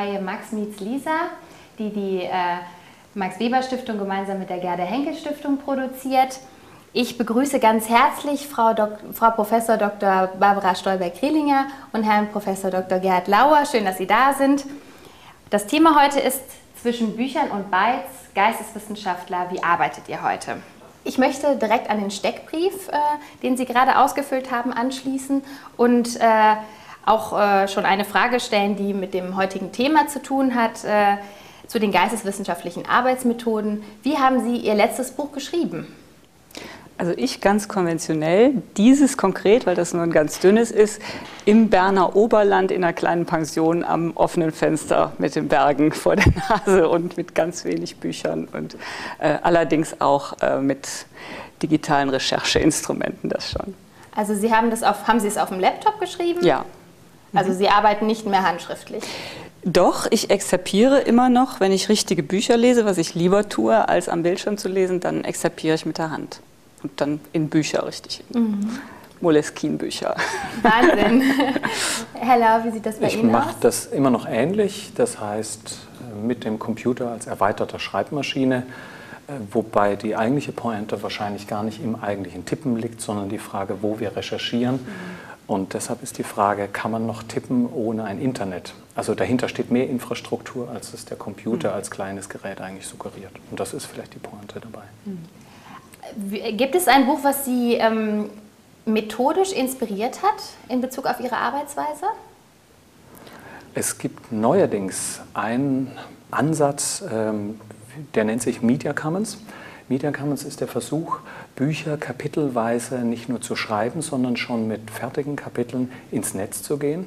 Videoreihe Max meets Lisa, die die äh, Max Weber Stiftung gemeinsam mit der Gerda Henkel Stiftung produziert. Ich begrüße ganz herzlich Frau, Dok Frau Professor Dr. Barbara Stolberg-Krielinger und Herrn Professor Dr. Gerhard Lauer. Schön, dass Sie da sind. Das Thema heute ist zwischen Büchern und Bytes, Geisteswissenschaftler, wie arbeitet ihr heute? Ich möchte direkt an den Steckbrief, äh, den Sie gerade ausgefüllt haben, anschließen und äh, auch äh, schon eine Frage stellen, die mit dem heutigen Thema zu tun hat, äh, zu den geisteswissenschaftlichen Arbeitsmethoden. Wie haben Sie Ihr letztes Buch geschrieben? Also ich ganz konventionell, dieses konkret, weil das nur ein ganz dünnes ist, im Berner Oberland in einer kleinen Pension am offenen Fenster mit den Bergen vor der Nase und mit ganz wenig Büchern und äh, allerdings auch äh, mit digitalen Rechercheinstrumenten das schon. Also Sie haben das auf, haben Sie es auf dem Laptop geschrieben? Ja. Also Sie arbeiten nicht mehr handschriftlich? Doch, ich exerpiere immer noch, wenn ich richtige Bücher lese, was ich lieber tue, als am Bildschirm zu lesen, dann exerpiere ich mit der Hand. Und dann in Bücher richtig. Mhm. Moleskine-Bücher. Wahnsinn. Hella, wie sieht das bei ich Ihnen aus? Ich mache das immer noch ähnlich. Das heißt, mit dem Computer als erweiterter Schreibmaschine. Äh, wobei die eigentliche Pointe wahrscheinlich gar nicht im eigentlichen Tippen liegt, sondern die Frage, wo wir recherchieren. Mhm und deshalb ist die Frage, kann man noch tippen ohne ein Internet? Also dahinter steht mehr Infrastruktur, als es der Computer mhm. als kleines Gerät eigentlich suggeriert. Und das ist vielleicht die Pointe dabei. Mhm. Gibt es ein Buch, was Sie ähm, methodisch inspiriert hat in Bezug auf Ihre Arbeitsweise? Es gibt neuerdings einen Ansatz, ähm, der nennt sich Media Commons. Media Commons ist der Versuch, Bücher kapitelweise nicht nur zu schreiben, sondern schon mit fertigen Kapiteln ins Netz zu gehen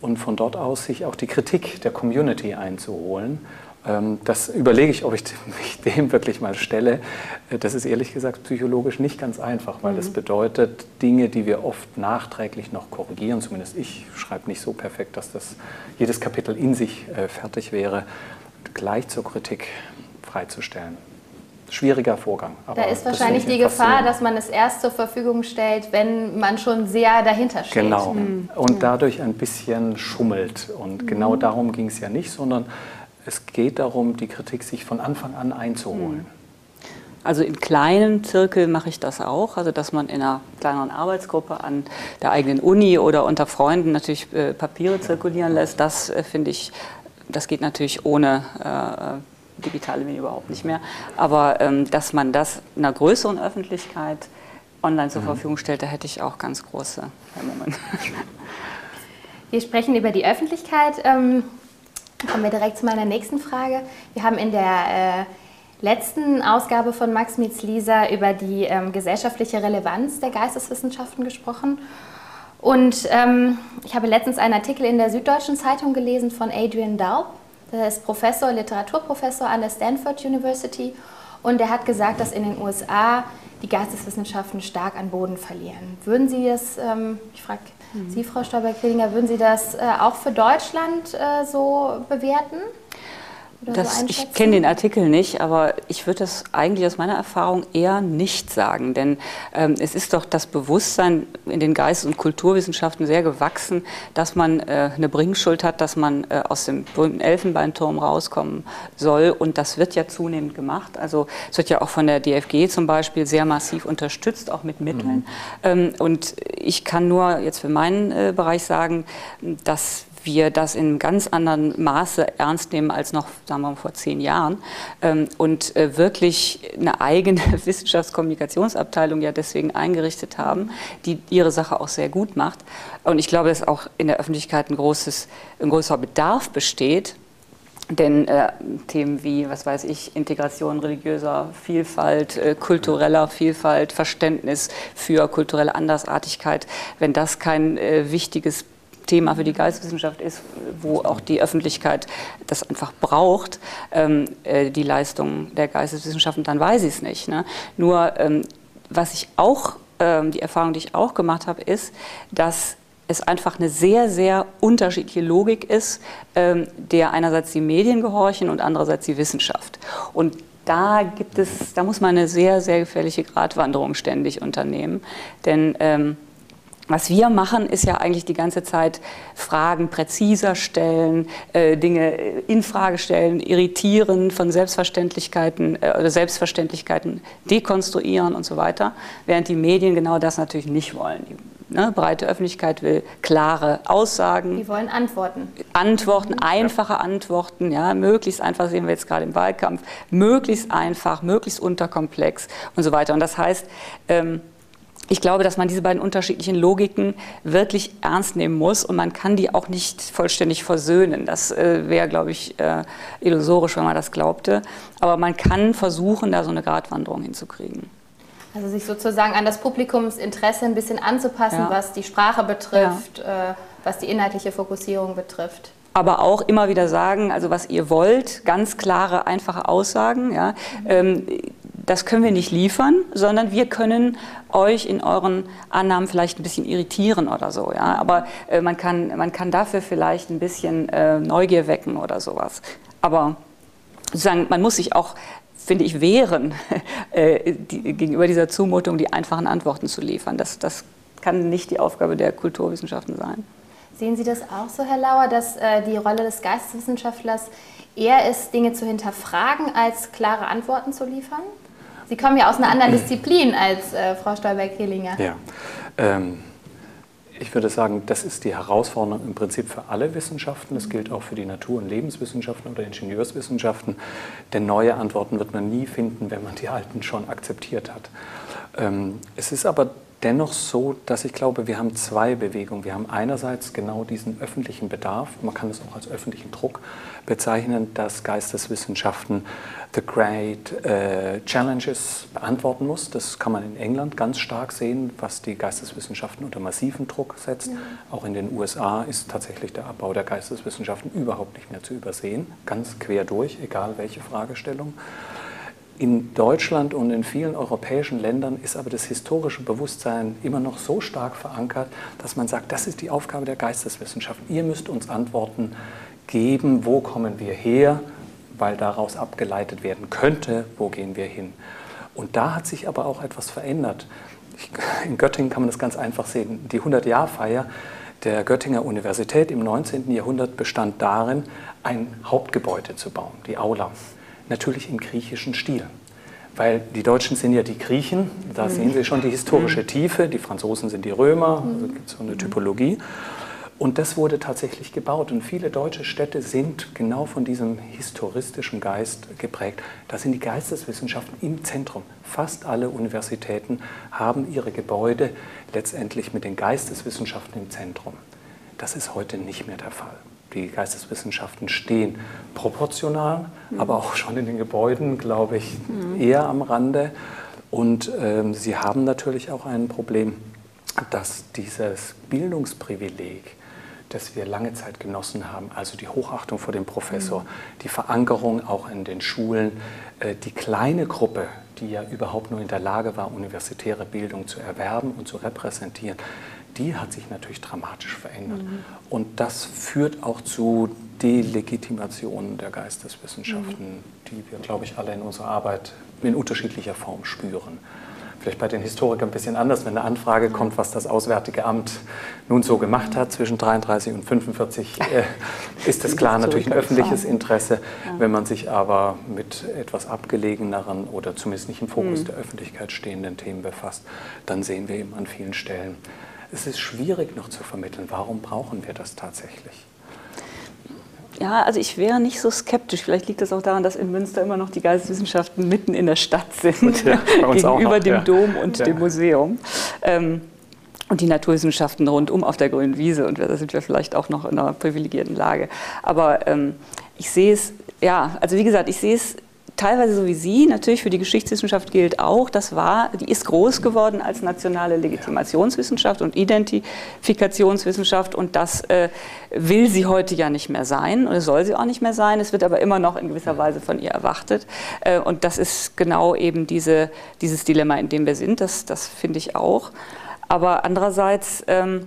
und von dort aus sich auch die Kritik der Community einzuholen. Ähm, das überlege ich, ob ich mich dem wirklich mal stelle. Äh, das ist ehrlich gesagt psychologisch nicht ganz einfach, weil es mhm. bedeutet, Dinge, die wir oft nachträglich noch korrigieren, zumindest ich schreibe nicht so perfekt, dass das jedes Kapitel in sich äh, fertig wäre, gleich zur Kritik freizustellen schwieriger Vorgang. da ist wahrscheinlich die Gefahr, dass man es erst zur Verfügung stellt, wenn man schon sehr dahinter steht. Genau. Mhm. Und dadurch ein bisschen schummelt. Und mhm. genau darum ging es ja nicht, sondern es geht darum, die Kritik sich von Anfang an einzuholen. Mhm. Also in kleinen Zirkeln mache ich das auch, also dass man in einer kleineren Arbeitsgruppe an der eigenen Uni oder unter Freunden natürlich äh, Papiere zirkulieren lässt. Das äh, finde ich, das geht natürlich ohne äh, digitale Medien überhaupt nicht mehr. Aber ähm, dass man das einer größeren Öffentlichkeit online zur mhm. Verfügung stellt, da hätte ich auch ganz große Hemmungen. Wir sprechen über die Öffentlichkeit. Ähm, kommen wir direkt zu meiner nächsten Frage. Wir haben in der äh, letzten Ausgabe von Max Mietz Lisa über die ähm, gesellschaftliche Relevanz der Geisteswissenschaften gesprochen. Und ähm, ich habe letztens einen Artikel in der Süddeutschen Zeitung gelesen von Adrian Daub, der ist Professor, Literaturprofessor an der Stanford University und er hat gesagt, dass in den USA die Geisteswissenschaften stark an Boden verlieren. Würden Sie das, ähm, ich frage mhm. Sie, Frau Stauber-Krillinger, würden Sie das äh, auch für Deutschland äh, so bewerten? Das, so Ich kenne den Artikel nicht, aber ich würde das eigentlich aus meiner Erfahrung eher nicht sagen. Denn ähm, es ist doch das Bewusstsein in den Geist- und Kulturwissenschaften sehr gewachsen, dass man äh, eine Bringschuld hat, dass man äh, aus dem berühmten Elfenbeinturm rauskommen soll. Und das wird ja zunehmend gemacht. Also es wird ja auch von der DFG zum Beispiel sehr massiv unterstützt, auch mit Mitteln. Mhm. Ähm, und ich kann nur jetzt für meinen äh, Bereich sagen, dass wir das in ganz anderen Maße ernst nehmen als noch, sagen wir mal, vor zehn Jahren ähm, und äh, wirklich eine eigene Wissenschaftskommunikationsabteilung ja deswegen eingerichtet haben, die ihre Sache auch sehr gut macht. Und ich glaube, dass auch in der Öffentlichkeit ein, großes, ein großer Bedarf besteht, denn äh, Themen wie, was weiß ich, Integration religiöser Vielfalt, äh, kultureller Vielfalt, Verständnis für kulturelle Andersartigkeit, wenn das kein äh, wichtiges Thema für die Geisteswissenschaft ist, wo auch die Öffentlichkeit das einfach braucht, ähm, äh, die Leistung der Geisteswissenschaften, dann weiß ich es nicht. Ne? Nur ähm, was ich auch, ähm, die Erfahrung, die ich auch gemacht habe, ist, dass es einfach eine sehr, sehr unterschiedliche Logik ist, ähm, der einerseits die Medien gehorchen und andererseits die Wissenschaft. Und da gibt es, da muss man eine sehr, sehr gefährliche Gratwanderung ständig unternehmen. Denn ähm, was wir machen, ist ja eigentlich die ganze Zeit Fragen präziser stellen, äh, Dinge in Frage stellen, irritieren, von Selbstverständlichkeiten äh, oder Selbstverständlichkeiten dekonstruieren und so weiter, während die Medien genau das natürlich nicht wollen. Die ne, breite Öffentlichkeit will klare Aussagen. Die wollen Antworten. Antworten, einfache Antworten, ja, möglichst einfach, sehen wir jetzt gerade im Wahlkampf, möglichst einfach, möglichst unterkomplex und so weiter. Und das heißt, ähm, ich glaube, dass man diese beiden unterschiedlichen Logiken wirklich ernst nehmen muss und man kann die auch nicht vollständig versöhnen. Das äh, wäre, glaube ich, äh, illusorisch, wenn man das glaubte. Aber man kann versuchen, da so eine Gratwanderung hinzukriegen. Also sich sozusagen an das Publikumsinteresse ein bisschen anzupassen, ja. was die Sprache betrifft, ja. äh, was die inhaltliche Fokussierung betrifft aber auch immer wieder sagen, also was ihr wollt, ganz klare, einfache Aussagen. Ja. Ähm, das können wir nicht liefern, sondern wir können euch in euren Annahmen vielleicht ein bisschen irritieren oder so. Ja? Aber äh, man, kann, man kann dafür vielleicht ein bisschen äh, Neugier wecken oder sowas. Aber sozusagen, man muss sich auch, finde ich, wehren, äh, die, gegenüber dieser Zumutung, die einfachen Antworten zu liefern. Das, das kann nicht die Aufgabe der Kulturwissenschaften sein. Sehen Sie das auch so, Herr Lauer, dass äh, die Rolle des Geisteswissenschaftlers eher ist, Dinge zu hinterfragen, als klare Antworten zu liefern? Sie kommen ja aus einer anderen Disziplin als äh, Frau Stolberg-Kehlinger. Ja. Ähm, ich würde sagen, das ist die Herausforderung im Prinzip für alle Wissenschaften. Das gilt auch für die Natur- und Lebenswissenschaften oder Ingenieurswissenschaften. Denn neue Antworten wird man nie finden, wenn man die alten schon akzeptiert hat. Ähm, es ist aber dennoch so, dass ich glaube, wir haben zwei Bewegungen. Wir haben einerseits genau diesen öffentlichen Bedarf, man kann es auch als öffentlichen Druck bezeichnen, dass Geisteswissenschaften the great uh, challenges beantworten muss. Das kann man in England ganz stark sehen, was die Geisteswissenschaften unter massiven Druck setzt. Ja. Auch in den USA ist tatsächlich der Abbau der Geisteswissenschaften überhaupt nicht mehr zu übersehen, ganz quer durch, egal welche Fragestellung. In Deutschland und in vielen europäischen Ländern ist aber das historische Bewusstsein immer noch so stark verankert, dass man sagt, das ist die Aufgabe der Geisteswissenschaften. Ihr müsst uns Antworten geben, wo kommen wir her, weil daraus abgeleitet werden könnte, wo gehen wir hin. Und da hat sich aber auch etwas verändert. In Göttingen kann man das ganz einfach sehen. Die 100-Jahr-Feier der Göttinger Universität im 19. Jahrhundert bestand darin, ein Hauptgebäude zu bauen, die Aula natürlich im griechischen Stil. Weil die Deutschen sind ja die Griechen, da mhm. sehen Sie schon die historische mhm. Tiefe, die Franzosen sind die Römer, also gibt es so eine Typologie. Und das wurde tatsächlich gebaut. Und viele deutsche Städte sind genau von diesem historistischen Geist geprägt. Da sind die Geisteswissenschaften im Zentrum. Fast alle Universitäten haben ihre Gebäude letztendlich mit den Geisteswissenschaften im Zentrum. Das ist heute nicht mehr der Fall die Geisteswissenschaften stehen proportional, mhm. aber auch schon in den Gebäuden, glaube ich, mhm. eher am Rande. Und ähm, sie haben natürlich auch ein Problem, dass dieses Bildungsprivileg, das wir lange Zeit genossen haben, also die Hochachtung vor dem Professor, mhm. die Verankerung auch in den Schulen, äh, die kleine Gruppe, die ja überhaupt nur in der Lage war, universitäre Bildung zu erwerben und zu repräsentieren, die hat sich natürlich dramatisch verändert. Mhm. Und das führt auch zu Delegitimation der Geisteswissenschaften, mhm. die wir, glaube ich, alle in unserer Arbeit in unterschiedlicher Form spüren vielleicht bei den Historikern ein bisschen anders, wenn eine Anfrage kommt, was das Auswärtige Amt nun so gemacht hat zwischen 33 und 45, äh, ist das klar natürlich ein öffentliches Interesse. Wenn man sich aber mit etwas abgelegeneren oder zumindest nicht im Fokus mhm. der Öffentlichkeit stehenden Themen befasst, dann sehen wir eben an vielen Stellen, es ist schwierig noch zu vermitteln, warum brauchen wir das tatsächlich? Ja, also ich wäre nicht so skeptisch. Vielleicht liegt das auch daran, dass in Münster immer noch die Geisteswissenschaften mitten in der Stadt sind, ja, gegenüber noch, dem ja. Dom und ja. dem Museum. Ähm, und die Naturwissenschaften rundum auf der grünen Wiese. Und da sind wir vielleicht auch noch in einer privilegierten Lage. Aber ähm, ich sehe es, ja, also wie gesagt, ich sehe es teilweise so wie Sie, natürlich für die Geschichtswissenschaft gilt auch, das war, die ist groß geworden als nationale Legitimationswissenschaft und Identifikationswissenschaft und das äh, will sie heute ja nicht mehr sein und es soll sie auch nicht mehr sein. Es wird aber immer noch in gewisser Weise von ihr erwartet äh, und das ist genau eben diese, dieses Dilemma, in dem wir sind. Das, das finde ich auch. Aber andererseits ähm,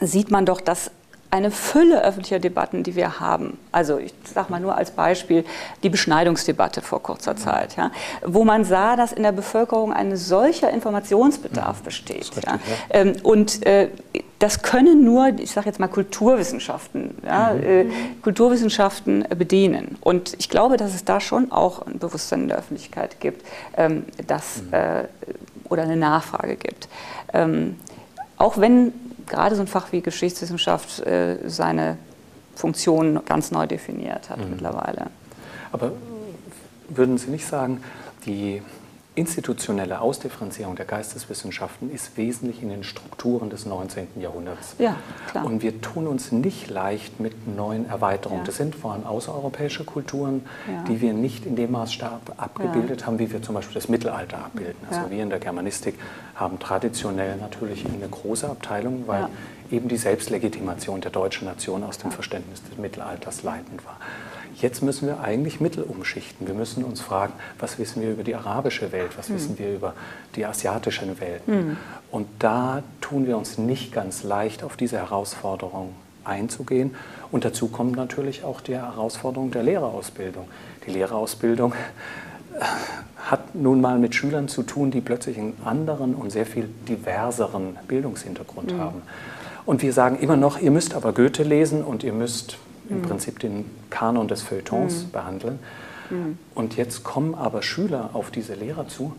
sieht man doch, dass eine Fülle öffentlicher Debatten, die wir haben. Also ich sage mal nur als Beispiel die Beschneidungsdebatte vor kurzer Zeit, ja, wo man sah, dass in der Bevölkerung ein solcher Informationsbedarf besteht. Richtig, ja. Ja. Ähm, und äh, das können nur, ich sage jetzt mal Kulturwissenschaften, ja, mhm. äh, Kulturwissenschaften bedienen. Und ich glaube, dass es da schon auch ein Bewusstsein in der Öffentlichkeit gibt, ähm, dass, mhm. äh, oder eine Nachfrage gibt. Ähm, auch wenn gerade so ein Fach wie Geschichtswissenschaft äh, seine Funktion ganz neu definiert hat mhm. mittlerweile. Aber würden Sie nicht sagen, die institutionelle Ausdifferenzierung der Geisteswissenschaften ist wesentlich in den Strukturen des 19. Jahrhunderts. Ja, klar. Und wir tun uns nicht leicht mit neuen Erweiterungen. Ja. Das sind vor allem außereuropäische Kulturen, ja. die wir nicht in dem Maßstab abgebildet ja. haben, wie wir zum Beispiel das Mittelalter abbilden. Also wir in der Germanistik haben traditionell natürlich eine große Abteilung, weil eben die Selbstlegitimation der deutschen Nation aus dem Verständnis des Mittelalters leitend war. Jetzt müssen wir eigentlich Mittel umschichten. Wir müssen uns fragen, was wissen wir über die arabische Welt, was mhm. wissen wir über die asiatischen Welten. Mhm. Und da tun wir uns nicht ganz leicht, auf diese Herausforderung einzugehen. Und dazu kommt natürlich auch die Herausforderung der Lehrerausbildung. Die Lehrerausbildung äh, hat nun mal mit Schülern zu tun, die plötzlich einen anderen und sehr viel diverseren Bildungshintergrund mhm. haben. Und wir sagen immer noch, ihr müsst aber Goethe lesen und ihr müsst im mhm. Prinzip den Kanon des Feuilletons mhm. behandeln. Mhm. Und jetzt kommen aber Schüler auf diese Lehrer zu,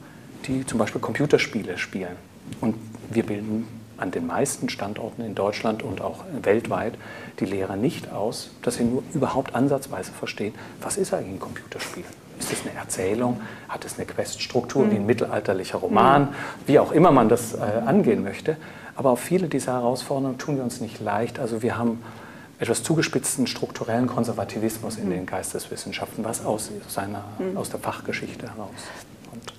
die zum Beispiel Computerspiele spielen. Und wir bilden an den meisten Standorten in Deutschland und auch weltweit die Lehrer nicht aus, dass sie nur überhaupt ansatzweise verstehen, was ist eigentlich ein Computerspiel? Ist es eine Erzählung? Hat es eine Queststruktur mhm. wie ein mittelalterlicher Roman? Mhm. Wie auch immer man das äh, angehen möchte. Aber auf viele dieser Herausforderungen tun wir uns nicht leicht. Also wir haben etwas zugespitzten strukturellen Konservativismus in den Geisteswissenschaften, was aus, seiner, hm. aus der Fachgeschichte herauskommt.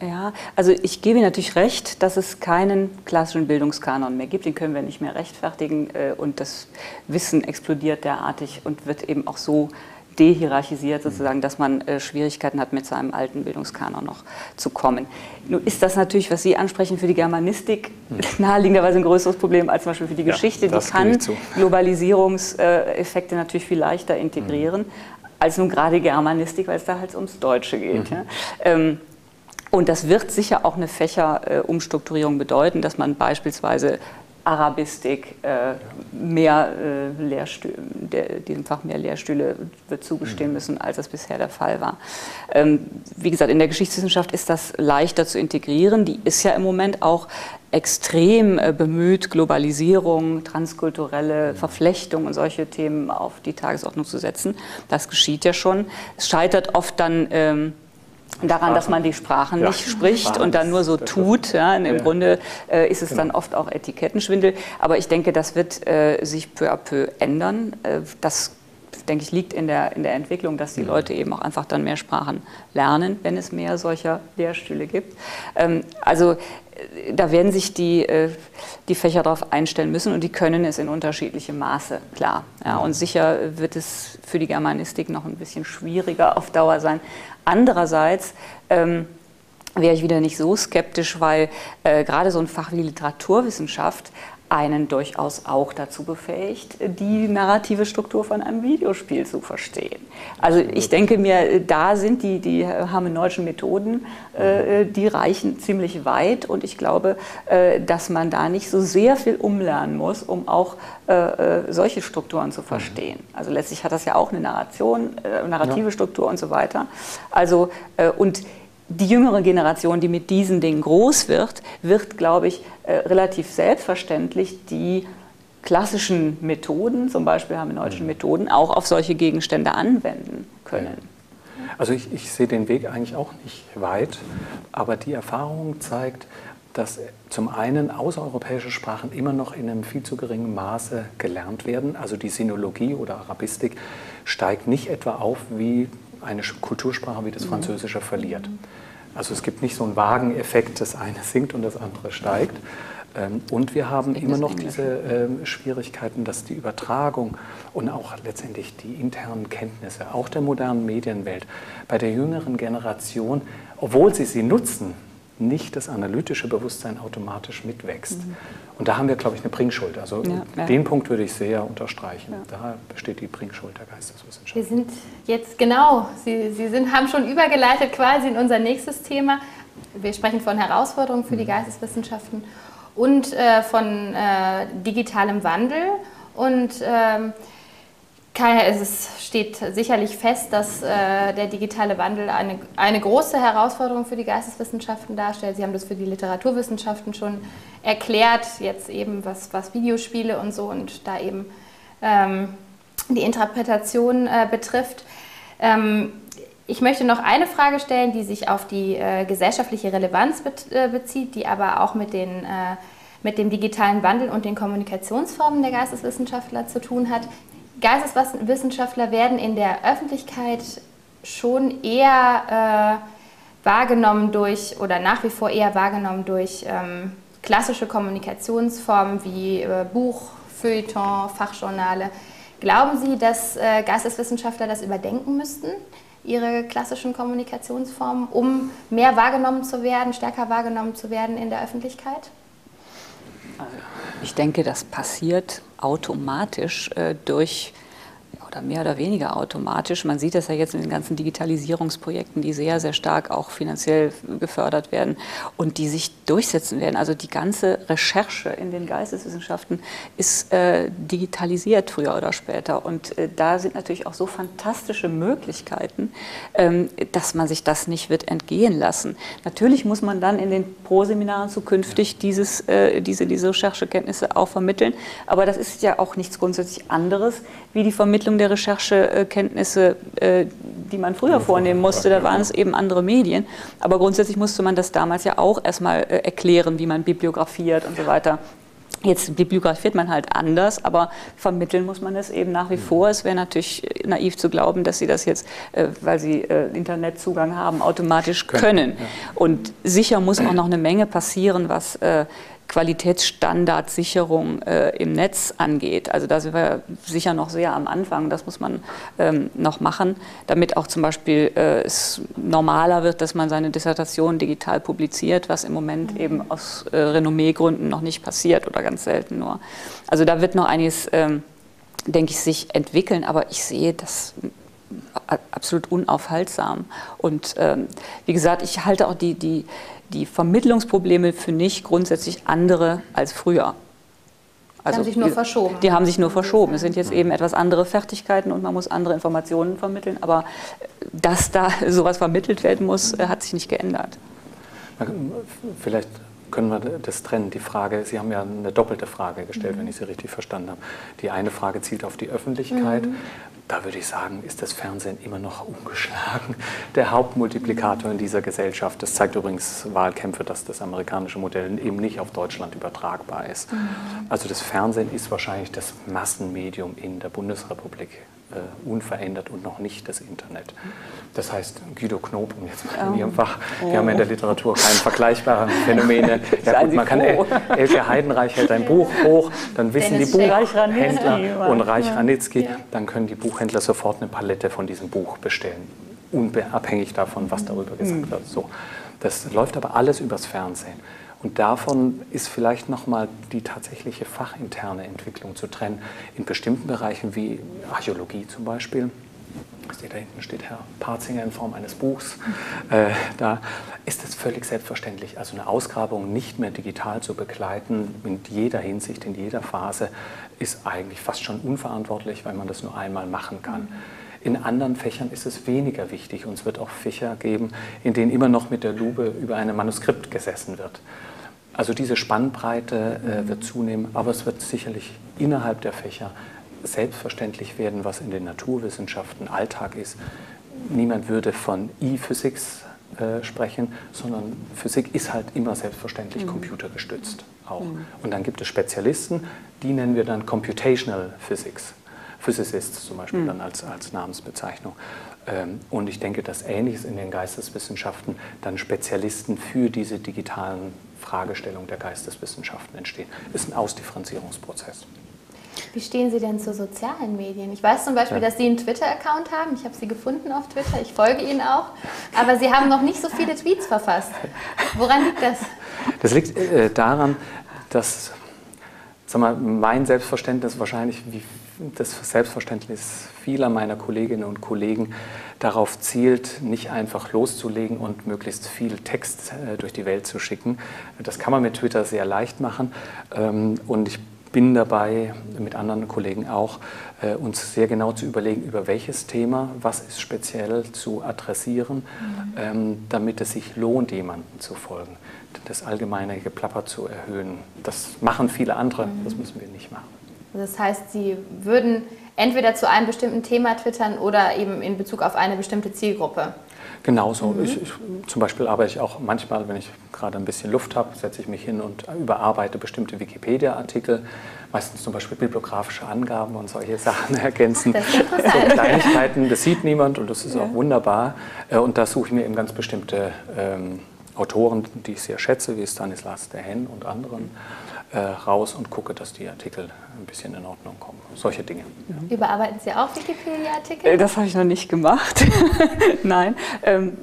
Ja, also ich gebe Ihnen natürlich recht, dass es keinen klassischen Bildungskanon mehr gibt. Den können wir nicht mehr rechtfertigen äh, und das Wissen explodiert derartig und wird eben auch so dehierarchisiert sozusagen, dass man äh, Schwierigkeiten hat, mit seinem alten Bildungskanon noch zu kommen. Nun ist das natürlich, was Sie ansprechen, für die Germanistik hm. naheliegenderweise ein größeres Problem als zum Beispiel für die Geschichte. Ja, die kann Globalisierungseffekte natürlich viel leichter integrieren mhm. als nun gerade Germanistik, weil es da halt ums Deutsche geht. Mhm. Ja. Ähm, und das wird sicher auch eine Fächerumstrukturierung bedeuten, dass man beispielsweise Arabistik, äh, mehr äh, Lehrstühle, der, diesem Fach mehr Lehrstühle wird zugestehen mhm. müssen, als das bisher der Fall war. Ähm, wie gesagt, in der Geschichtswissenschaft ist das leichter zu integrieren. Die ist ja im Moment auch extrem äh, bemüht, Globalisierung, transkulturelle mhm. Verflechtung und solche Themen auf die Tagesordnung zu setzen. Das geschieht ja schon. Es scheitert oft dann ähm, daran, dass man die Sprachen ja. nicht spricht Sprachen und dann nur so tut. Ja, Im ja. Grunde äh, ist es genau. dann oft auch Etikettenschwindel. Aber ich denke, das wird äh, sich peu à peu ändern. Äh, das denke ich, liegt in der, in der Entwicklung, dass die. Leute eben auch einfach dann mehr Sprachen lernen, wenn es mehr solcher Lehrstühle gibt. Ähm, also da werden sich die, äh, die Fächer darauf einstellen müssen und die können es in unterschiedlichem Maße, klar. Ja, und sicher wird es für die Germanistik noch ein bisschen schwieriger auf Dauer sein, Andererseits ähm, wäre ich wieder nicht so skeptisch, weil äh, gerade so ein Fach wie Literaturwissenschaft einen durchaus auch dazu befähigt, die narrative Struktur von einem Videospiel zu verstehen. Also ich denke mir, da sind die, die hermeneutischen Methoden, äh, die reichen ziemlich weit und ich glaube, äh, dass man da nicht so sehr viel umlernen muss, um auch äh, äh solche Strukturen zu verstehen. Also letztlich hat das ja auch eine Narration, äh, narrative Struktur und so weiter. Also äh, und die jüngere Generation, die mit diesen Dingen groß wird, wird, glaube ich, äh, relativ selbstverständlich die klassischen Methoden, zum Beispiel hermeneutischen mhm. Methoden, auch auf solche Gegenstände anwenden können. Also ich, ich sehe den Weg eigentlich auch nicht weit, aber die Erfahrung zeigt, dass zum einen außereuropäische Sprachen immer noch in einem viel zu geringen Maße gelernt werden. Also die Sinologie oder Arabistik steigt nicht etwa auf wie eine Kultursprache wie das mhm. Französische verliert. Also es gibt nicht so einen Wageneffekt, das eine sinkt und das andere steigt. Ähm, und wir haben immer noch diese ähm, Schwierigkeiten, dass die Übertragung und auch letztendlich die internen Kenntnisse, auch der modernen Medienwelt, bei der jüngeren Generation, obwohl sie sie nutzen, nicht das analytische Bewusstsein automatisch mitwächst. Mhm. Und da haben wir, glaube ich, eine Bringschuld. Also ja, ja. den Punkt würde ich sehr unterstreichen. Ja. Da besteht die Bringschuld der Geisteswissenschaft. Wir sind jetzt genau, Sie, Sie sind, haben schon übergeleitet quasi in unser nächstes Thema. Wir sprechen von Herausforderungen für mhm. die Geisteswissenschaften und äh, von äh, digitalem Wandel. Und ähm, es steht sicherlich fest, dass äh, der digitale Wandel eine, eine große Herausforderung für die Geisteswissenschaften darstellt. Sie haben das für die Literaturwissenschaften schon erklärt, jetzt eben was, was Videospiele und so und da eben ähm, die Interpretation äh, betrifft. Ähm, ich möchte noch eine Frage stellen, die sich auf die äh, gesellschaftliche Relevanz be äh, bezieht, die aber auch mit, den, äh, mit dem digitalen Wandel und den Kommunikationsformen der Geisteswissenschaftler zu tun hat. Geisteswissenschaftler werden in der Öffentlichkeit schon eher äh, wahrgenommen durch oder nach wie vor eher wahrgenommen durch ähm, klassische Kommunikationsformen wie äh, Buch, Feuilleton, Fachjournale. Glauben Sie, dass äh, Geisteswissenschaftler das überdenken müssten, ihre klassischen Kommunikationsformen, um mehr wahrgenommen zu werden, stärker wahrgenommen zu werden in der Öffentlichkeit? Ich denke, das passiert automatisch äh, durch oder mehr oder weniger automatisch. Man sieht das ja jetzt in den ganzen Digitalisierungsprojekten, die sehr, sehr stark auch finanziell gefördert werden und die sich durchsetzen werden. Also die ganze Recherche in den Geisteswissenschaften ist äh, digitalisiert früher oder später. Und äh, da sind natürlich auch so fantastische Möglichkeiten, ähm, dass man sich das nicht wird entgehen lassen. Natürlich muss man dann in den Pro-Seminaren zukünftig dieses, äh, diese, diese Recherchekenntnisse auch vermitteln. Aber das ist ja auch nichts grundsätzlich anderes wie die Vermittlung der Recherchekenntnisse, äh, die man früher vornehmen musste. Da waren es eben andere Medien. Aber grundsätzlich musste man das damals ja auch erstmal äh, erklären, wie man bibliografiert und so weiter. Jetzt bibliografiert man halt anders, aber vermitteln muss man es eben nach wie vor. Es wäre natürlich naiv zu glauben, dass Sie das jetzt, äh, weil Sie Internetzugang haben, automatisch können. können. Und sicher muss auch noch eine Menge passieren, was Qualitätsstandardsicherung äh, im Netz angeht. Also da sind wir sicher noch sehr am Anfang. Das muss man ähm, noch machen, damit auch zum Beispiel äh, es normaler wird, dass man seine Dissertation digital publiziert, was im Moment mhm. eben aus äh, Renommeegründen noch nicht passiert oder ganz selten nur. Also da wird noch einiges, ähm, denke ich, sich entwickeln, aber ich sehe das absolut unaufhaltsam. Und ähm, wie gesagt, ich halte auch die, die die Vermittlungsprobleme für nicht grundsätzlich andere als früher. Also, die haben sich nur verschoben. Die haben sich nur verschoben. Es sind jetzt eben etwas andere Fertigkeiten und man muss andere Informationen vermitteln. Aber dass da sowas vermittelt werden muss, äh, hat sich nicht geändert. Vielleicht können wir das trennen. Die Frage, Sie haben ja eine doppelte Frage gestellt, mhm. wenn ich Sie richtig verstanden habe. Die eine Frage zielt auf die Öffentlichkeit. Mhm. Da würde ich sagen, ist das Fernsehen immer noch ungeschlagen der Hauptmultiplikator in dieser Gesellschaft. Das zeigt übrigens Wahlkämpfe, dass das amerikanische Modell eben nicht auf Deutschland übertragbar ist. Mhm. Also das Fernsehen ist wahrscheinlich das Massenmedium in der Bundesrepublik äh, unverändert und noch nicht das Internet. Das heißt, Guido Knob, um jetzt mal in Ihrem Fach, wir oh. haben in der Literatur keine vergleichbaren Phänomene. Ja, gut, man kann, El Elke Heidenreich hält ein Buch hoch, dann wissen die Buchhändler und Reich Ranitzky, dann können die Buchhändler sofort eine Palette von diesem Buch bestellen, unabhängig davon, was darüber gesagt mhm. wird. So. Das läuft aber alles übers Fernsehen. Und davon ist vielleicht nochmal die tatsächliche fachinterne Entwicklung zu trennen. In bestimmten Bereichen wie Archäologie zum Beispiel, da hinten steht Herr Parzinger in Form eines Buchs, äh, da ist es völlig selbstverständlich, also eine Ausgrabung nicht mehr digital zu begleiten, in jeder Hinsicht, in jeder Phase, ist eigentlich fast schon unverantwortlich, weil man das nur einmal machen kann. In anderen Fächern ist es weniger wichtig und es wird auch Fächer geben, in denen immer noch mit der Lupe über einem Manuskript gesessen wird. Also diese Spannbreite äh, wird zunehmen, aber es wird sicherlich innerhalb der Fächer selbstverständlich werden, was in den Naturwissenschaften Alltag ist. Niemand würde von E-Physics äh, sprechen, sondern Physik ist halt immer selbstverständlich mhm. computergestützt auch. Mhm. Und dann gibt es Spezialisten, die nennen wir dann Computational Physics. Physicists zum Beispiel mhm. dann als, als Namensbezeichnung. Ähm, und ich denke, dass Ähnliches in den Geisteswissenschaften dann Spezialisten für diese digitalen Fragestellungen der Geisteswissenschaften entstehen. Ist ein Ausdifferenzierungsprozess. Wie stehen Sie denn zu sozialen Medien? Ich weiß zum Beispiel, dass Sie einen Twitter-Account haben. Ich habe Sie gefunden auf Twitter. Ich folge Ihnen auch. Aber Sie haben noch nicht so viele Tweets verfasst. Woran liegt das? Das liegt äh, daran, dass sag mal, mein Selbstverständnis wahrscheinlich wie das Selbstverständnis vieler meiner Kolleginnen und Kollegen darauf zielt, nicht einfach loszulegen und möglichst viel Text äh, durch die Welt zu schicken. Das kann man mit Twitter sehr leicht machen. Ähm, und ich bin dabei, mit anderen Kollegen auch, äh, uns sehr genau zu überlegen, über welches Thema, was ist speziell zu adressieren, mhm. ähm, damit es sich lohnt, jemandem zu folgen. Das allgemeine Geplapper zu erhöhen. Das machen viele andere, mhm. das müssen wir nicht machen. Das heißt, Sie würden entweder zu einem bestimmten Thema twittern oder eben in Bezug auf eine bestimmte Zielgruppe. Genauso. Mhm. Ich, ich, zum Beispiel arbeite ich auch manchmal, wenn ich gerade ein bisschen Luft habe, setze ich mich hin und überarbeite bestimmte Wikipedia-Artikel, meistens zum Beispiel bibliografische Angaben und solche Sachen ergänzen. Das so Kleinigkeiten, das sieht niemand und das ist ja. auch wunderbar. Äh, und da suche ich mir eben ganz bestimmte ähm, Autoren, die ich sehr schätze, wie Stanislas Dehaene und anderen äh, raus und gucke, dass die Artikel ein bisschen in Ordnung kommen. Solche Dinge. Ja. Überarbeiten Sie auch Wikipedia-Artikel? Äh, das habe ich noch nicht gemacht. Nein. Ähm,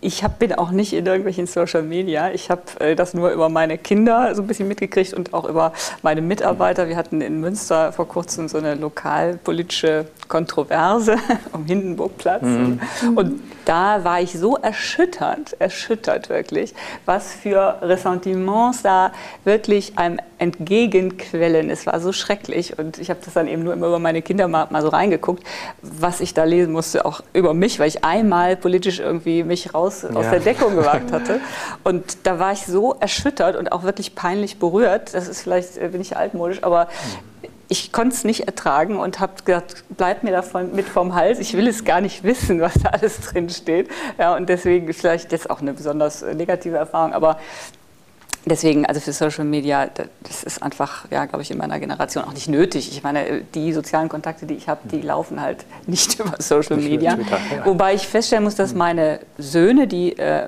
ich hab, bin auch nicht in irgendwelchen Social Media. Ich habe äh, das nur über meine Kinder so ein bisschen mitgekriegt und auch über meine Mitarbeiter. Wir hatten in Münster vor kurzem so eine lokalpolitische Kontroverse am Hindenburgplatz. Mhm. Und da war ich so erschüttert, erschüttert wirklich, was für Ressentiments da wirklich einem entgegenquellen. Es war so schrecklich und ich habe das dann eben nur immer über meine Kinder mal, mal, so reingeguckt, was ich da lesen musste, auch über mich, weil ich einmal politisch irgendwie mich raus ja. aus der Deckung gewagt hatte. Und da war ich so erschüttert und auch wirklich peinlich berührt. Das ist vielleicht, äh, bin ich altmodisch, aber ich konnte es nicht ertragen und habe gesagt, bleib mir davon mit vom Hals. Ich will es gar nicht wissen, was da alles drin steht. Ja, und deswegen vielleicht jetzt auch eine besonders äh, negative Erfahrung, aber Deswegen, also für Social Media, das ist einfach, ja, glaube ich, in meiner Generation auch nicht nötig. Ich meine, die sozialen Kontakte, die ich habe, die laufen halt nicht über Social Media. Wobei ich feststellen muss, dass meine Söhne, die äh,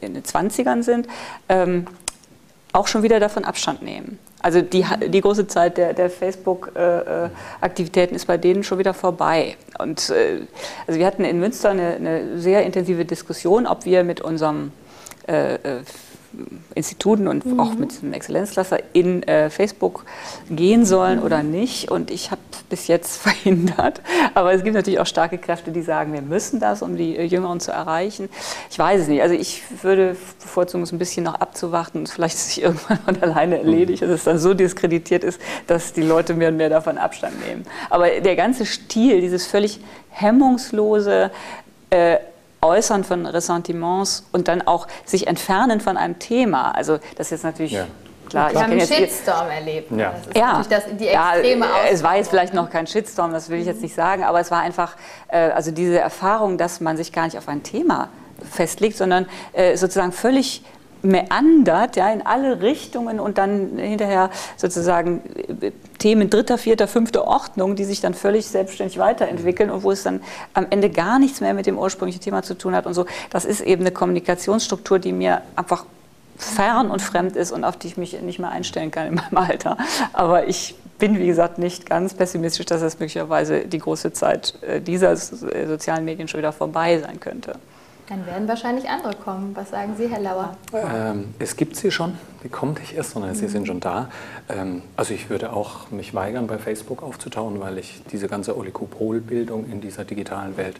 in den 20ern sind, ähm, auch schon wieder davon Abstand nehmen. Also die, die große Zeit der, der Facebook-Aktivitäten ist bei denen schon wieder vorbei. Und äh, also wir hatten in Münster eine, eine, sehr intensive Diskussion, ob wir mit unserem äh, äh Instituten und mhm. auch mit einem Exzellenzcluster in äh, Facebook gehen sollen mhm. oder nicht. Und ich habe bis jetzt verhindert. Aber es gibt natürlich auch starke Kräfte, die sagen, wir müssen das, um die äh, Jüngeren zu erreichen. Ich weiß es nicht. Also ich würde bevorzugen, es ein bisschen noch abzuwarten und vielleicht sich irgendwann von alleine erledigt, dass es dann so diskreditiert ist, dass die Leute mehr und mehr davon Abstand nehmen. Aber der ganze Stil, dieses völlig hemmungslose, äh, Äußern von Ressentiments und dann auch sich entfernen von einem Thema. Also das ist jetzt natürlich ja. klar. Wir haben einen Shitstorm erlebt. Ja, das ist ja. Das, die extreme ja, Es war jetzt vielleicht noch kein Shitstorm, das will ich jetzt nicht sagen, aber es war einfach äh, also diese Erfahrung, dass man sich gar nicht auf ein Thema festlegt, sondern äh, sozusagen völlig meandert ja, in alle Richtungen und dann hinterher sozusagen äh, Themen dritter, vierter, fünfter Ordnung, die sich dann völlig selbstständig weiterentwickeln und wo es dann am Ende gar nichts mehr mit dem ursprünglichen Thema zu tun hat und so. Das ist eben eine Kommunikationsstruktur, die mir einfach fern und fremd ist und auf die ich mich nicht mehr einstellen kann in meinem Alter. Aber ich bin, wie gesagt, nicht ganz pessimistisch, dass es möglicherweise die große Zeit äh, dieser sozialen Medien schon wieder vorbei sein könnte. Dann werden wahrscheinlich andere kommen. Was sagen Sie, Herr Lauer? Ähm, es gibt sie schon, die kommen nicht erst, sondern sie sind schon da. Ähm, also ich würde auch mich weigern, bei Facebook aufzutauchen, weil ich diese ganze Oligopolbildung in dieser digitalen Welt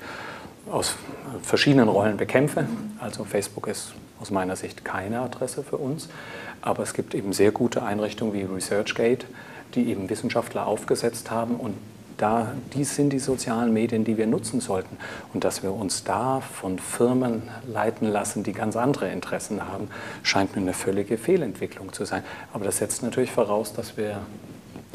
aus verschiedenen Rollen bekämpfe. Also Facebook ist aus meiner Sicht keine Adresse für uns, aber es gibt eben sehr gute Einrichtungen wie ResearchGate, die eben Wissenschaftler aufgesetzt haben und da, dies sind die sozialen Medien, die wir nutzen sollten. Und dass wir uns da von Firmen leiten lassen, die ganz andere Interessen haben, scheint mir eine völlige Fehlentwicklung zu sein. Aber das setzt natürlich voraus, dass wir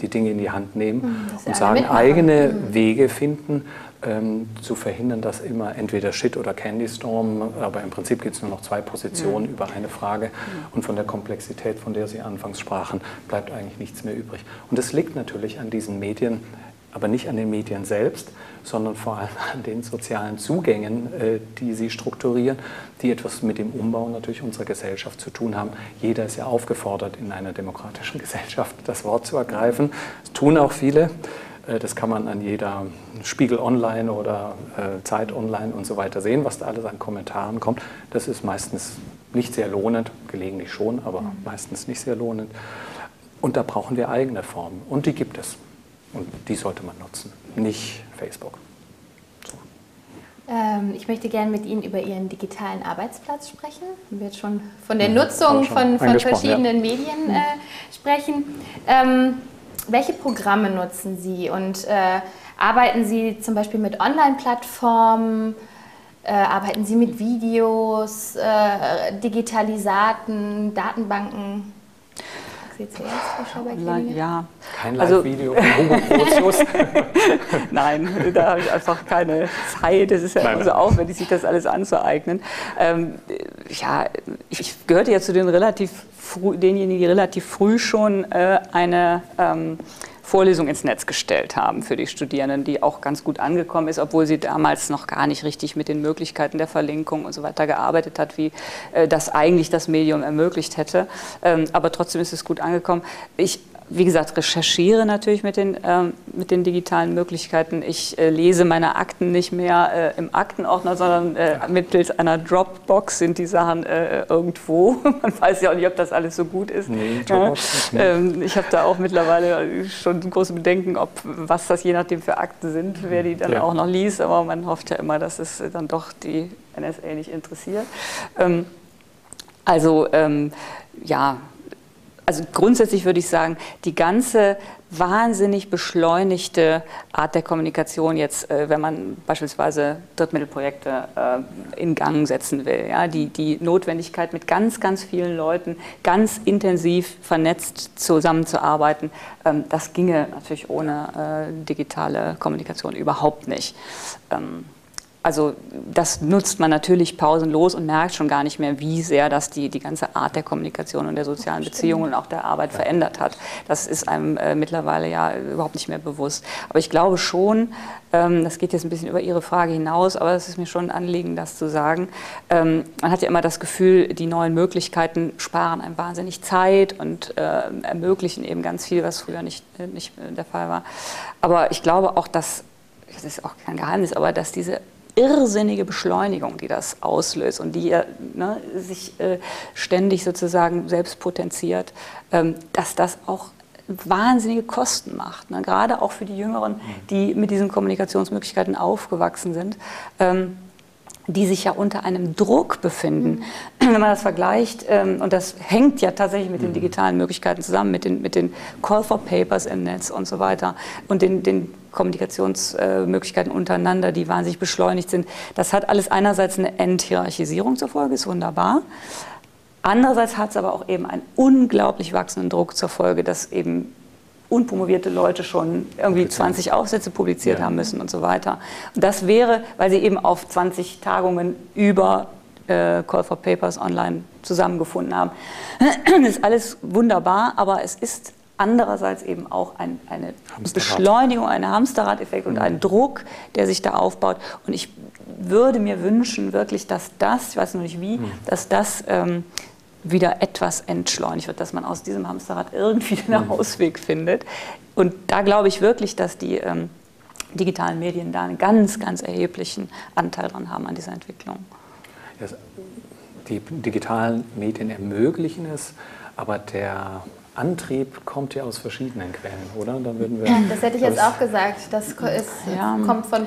die Dinge in die Hand nehmen hm, und sagen, eigene mhm. Wege finden, ähm, zu verhindern, dass immer entweder Shit oder Candy Storm, aber im Prinzip gibt es nur noch zwei Positionen mhm. über eine Frage und von der Komplexität, von der Sie anfangs sprachen, bleibt eigentlich nichts mehr übrig. Und es liegt natürlich an diesen Medien, aber nicht an den Medien selbst, sondern vor allem an den sozialen Zugängen, äh, die sie strukturieren, die etwas mit dem Umbau natürlich unserer Gesellschaft zu tun haben. Jeder ist ja aufgefordert, in einer demokratischen Gesellschaft das Wort zu ergreifen. Das tun auch viele. Äh, das kann man an jeder Spiegel Online oder äh, Zeit Online und so weiter sehen, was da alles an Kommentaren kommt. Das ist meistens nicht sehr lohnend, gelegentlich schon, aber meistens nicht sehr lohnend. Und da brauchen wir eigene Formen und die gibt es. Und die sollte man nutzen, nicht Facebook. So. Ähm, ich möchte gerne mit Ihnen über Ihren digitalen Arbeitsplatz sprechen. Wir jetzt schon von der Nutzung von, von verschiedenen ja. Medien äh, sprechen. Ähm, welche Programme nutzen Sie und äh, arbeiten Sie zum Beispiel mit Online-Plattformen? Äh, arbeiten Sie mit Videos, äh, Digitalisaten, Datenbanken? Sie zuerst, Frau Ja. Kein also Live-Video von Hugo Nein, da habe ich einfach keine Zeit. Das ist ja immer so aufwendig, sich das alles anzueignen. Ähm, ja, ich gehörte ja zu den relativ denjenigen, die relativ früh schon äh, eine ähm, Vorlesung ins Netz gestellt haben für die Studierenden, die auch ganz gut angekommen ist, obwohl sie damals noch gar nicht richtig mit den Möglichkeiten der Verlinkung und so weiter gearbeitet hat, wie äh, das eigentlich das Medium ermöglicht hätte. Ähm, aber trotzdem ist es gut angekommen. Ich wie gesagt, recherchiere natürlich mit den, ähm, mit den digitalen Möglichkeiten. Ich äh, lese meine Akten nicht mehr äh, im Aktenordner, sondern äh, mittels einer Dropbox sind die Sachen äh, irgendwo. Man weiß ja auch nicht, ob das alles so gut ist. Nee, Dropbox ja. ähm, ich habe da auch mittlerweile schon große Bedenken, ob was das je nachdem für Akten sind, wer die dann ja. auch noch liest. Aber man hofft ja immer, dass es dann doch die NSA nicht interessiert. Ähm, also ähm, ja, also grundsätzlich würde ich sagen, die ganze wahnsinnig beschleunigte Art der Kommunikation jetzt, äh, wenn man beispielsweise Drittmittelprojekte äh, in Gang setzen will, ja, die, die Notwendigkeit mit ganz, ganz vielen Leuten ganz intensiv vernetzt zusammenzuarbeiten, ähm, das ginge natürlich ohne äh, digitale Kommunikation überhaupt nicht. Also das nutzt man natürlich pausenlos und merkt schon gar nicht mehr, wie sehr das die, die ganze Art der Kommunikation und der sozialen Beziehungen und auch der Arbeit verändert hat. Das ist einem äh, mittlerweile ja überhaupt nicht mehr bewusst. Aber ich glaube schon, ähm, das geht jetzt ein bisschen über Ihre Frage hinaus, aber es ist mir schon ein Anliegen, das zu sagen. Ähm, man hat ja immer das Gefühl, die neuen Möglichkeiten sparen einem wahnsinnig Zeit und äh, ermöglichen eben ganz viel, was früher nicht, äh, nicht der Fall war. Aber ich glaube auch, dass das ist auch kein Geheimnis, aber dass diese irrsinnige Beschleunigung, die das auslöst und die ne, sich äh, ständig sozusagen selbst potenziert, ähm, dass das auch wahnsinnige Kosten macht. Ne? Gerade auch für die Jüngeren, die mit diesen Kommunikationsmöglichkeiten aufgewachsen sind. Ähm, die sich ja unter einem Druck befinden. Mhm. Wenn man das vergleicht, ähm, und das hängt ja tatsächlich mit den mhm. digitalen Möglichkeiten zusammen, mit den, mit den Call for Papers im Netz und so weiter und den, den Kommunikationsmöglichkeiten untereinander, die wahnsinnig beschleunigt sind. Das hat alles einerseits eine Enthierarchisierung zur Folge, ist wunderbar. Andererseits hat es aber auch eben einen unglaublich wachsenden Druck zur Folge, dass eben unpromovierte Leute schon irgendwie 20 Aufsätze publiziert ja. haben müssen und so weiter. Und das wäre, weil sie eben auf 20 Tagungen über äh, Call for Papers online zusammengefunden haben. Das ist alles wunderbar, aber es ist andererseits eben auch ein, eine Beschleunigung, ein Hamsterrad-Effekt und mhm. ein Druck, der sich da aufbaut. Und ich würde mir wünschen, wirklich, dass das, ich weiß noch nicht wie, mhm. dass das ähm, wieder etwas entschleunigt wird, dass man aus diesem Hamsterrad irgendwie einen mhm. Ausweg findet. Und da glaube ich wirklich, dass die ähm, digitalen Medien da einen ganz, ganz erheblichen Anteil dran haben an dieser Entwicklung. die digitalen Medien ermöglichen es, aber der Antrieb kommt ja aus verschiedenen Quellen, oder? Dann würden wir, ja, das hätte ich jetzt auch gesagt. Das ist, ja. kommt von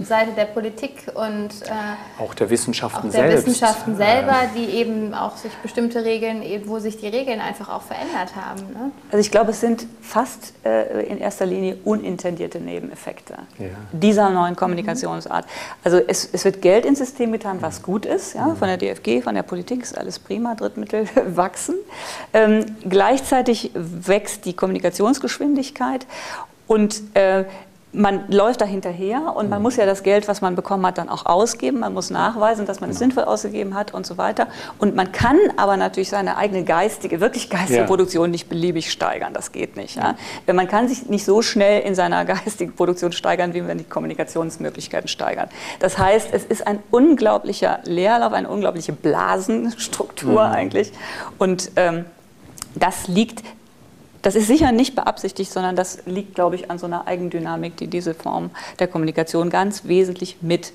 Seite der Politik und äh, auch der Wissenschaften auch der selbst. Wissenschaften selber, die eben auch sich bestimmte Regeln, wo sich die Regeln einfach auch verändert haben. Ne? Also ich glaube, es sind fast äh, in erster Linie unintendierte Nebeneffekte ja. dieser neuen Kommunikationsart. Also es, es, wird Geld ins System getan, was gut ist, ja, von der DFG, von der Politik ist alles prima, Drittmittel wachsen. Ähm, gleichzeitig Gleichzeitig wächst die Kommunikationsgeschwindigkeit und äh, man läuft da hinterher und man mhm. muss ja das Geld, was man bekommen hat, dann auch ausgeben. Man muss nachweisen, dass man es sinnvoll ausgegeben hat und so weiter. Und man kann aber natürlich seine eigene geistige, wirklich geistige ja. Produktion nicht beliebig steigern. Das geht nicht. Ja. Man kann sich nicht so schnell in seiner geistigen Produktion steigern, wie wenn die Kommunikationsmöglichkeiten steigern. Das heißt, es ist ein unglaublicher Leerlauf, eine unglaubliche Blasenstruktur mhm. eigentlich. Und ähm, das liegt, das ist sicher nicht beabsichtigt, sondern das liegt, glaube ich, an so einer Eigendynamik, die diese Form der Kommunikation ganz wesentlich mit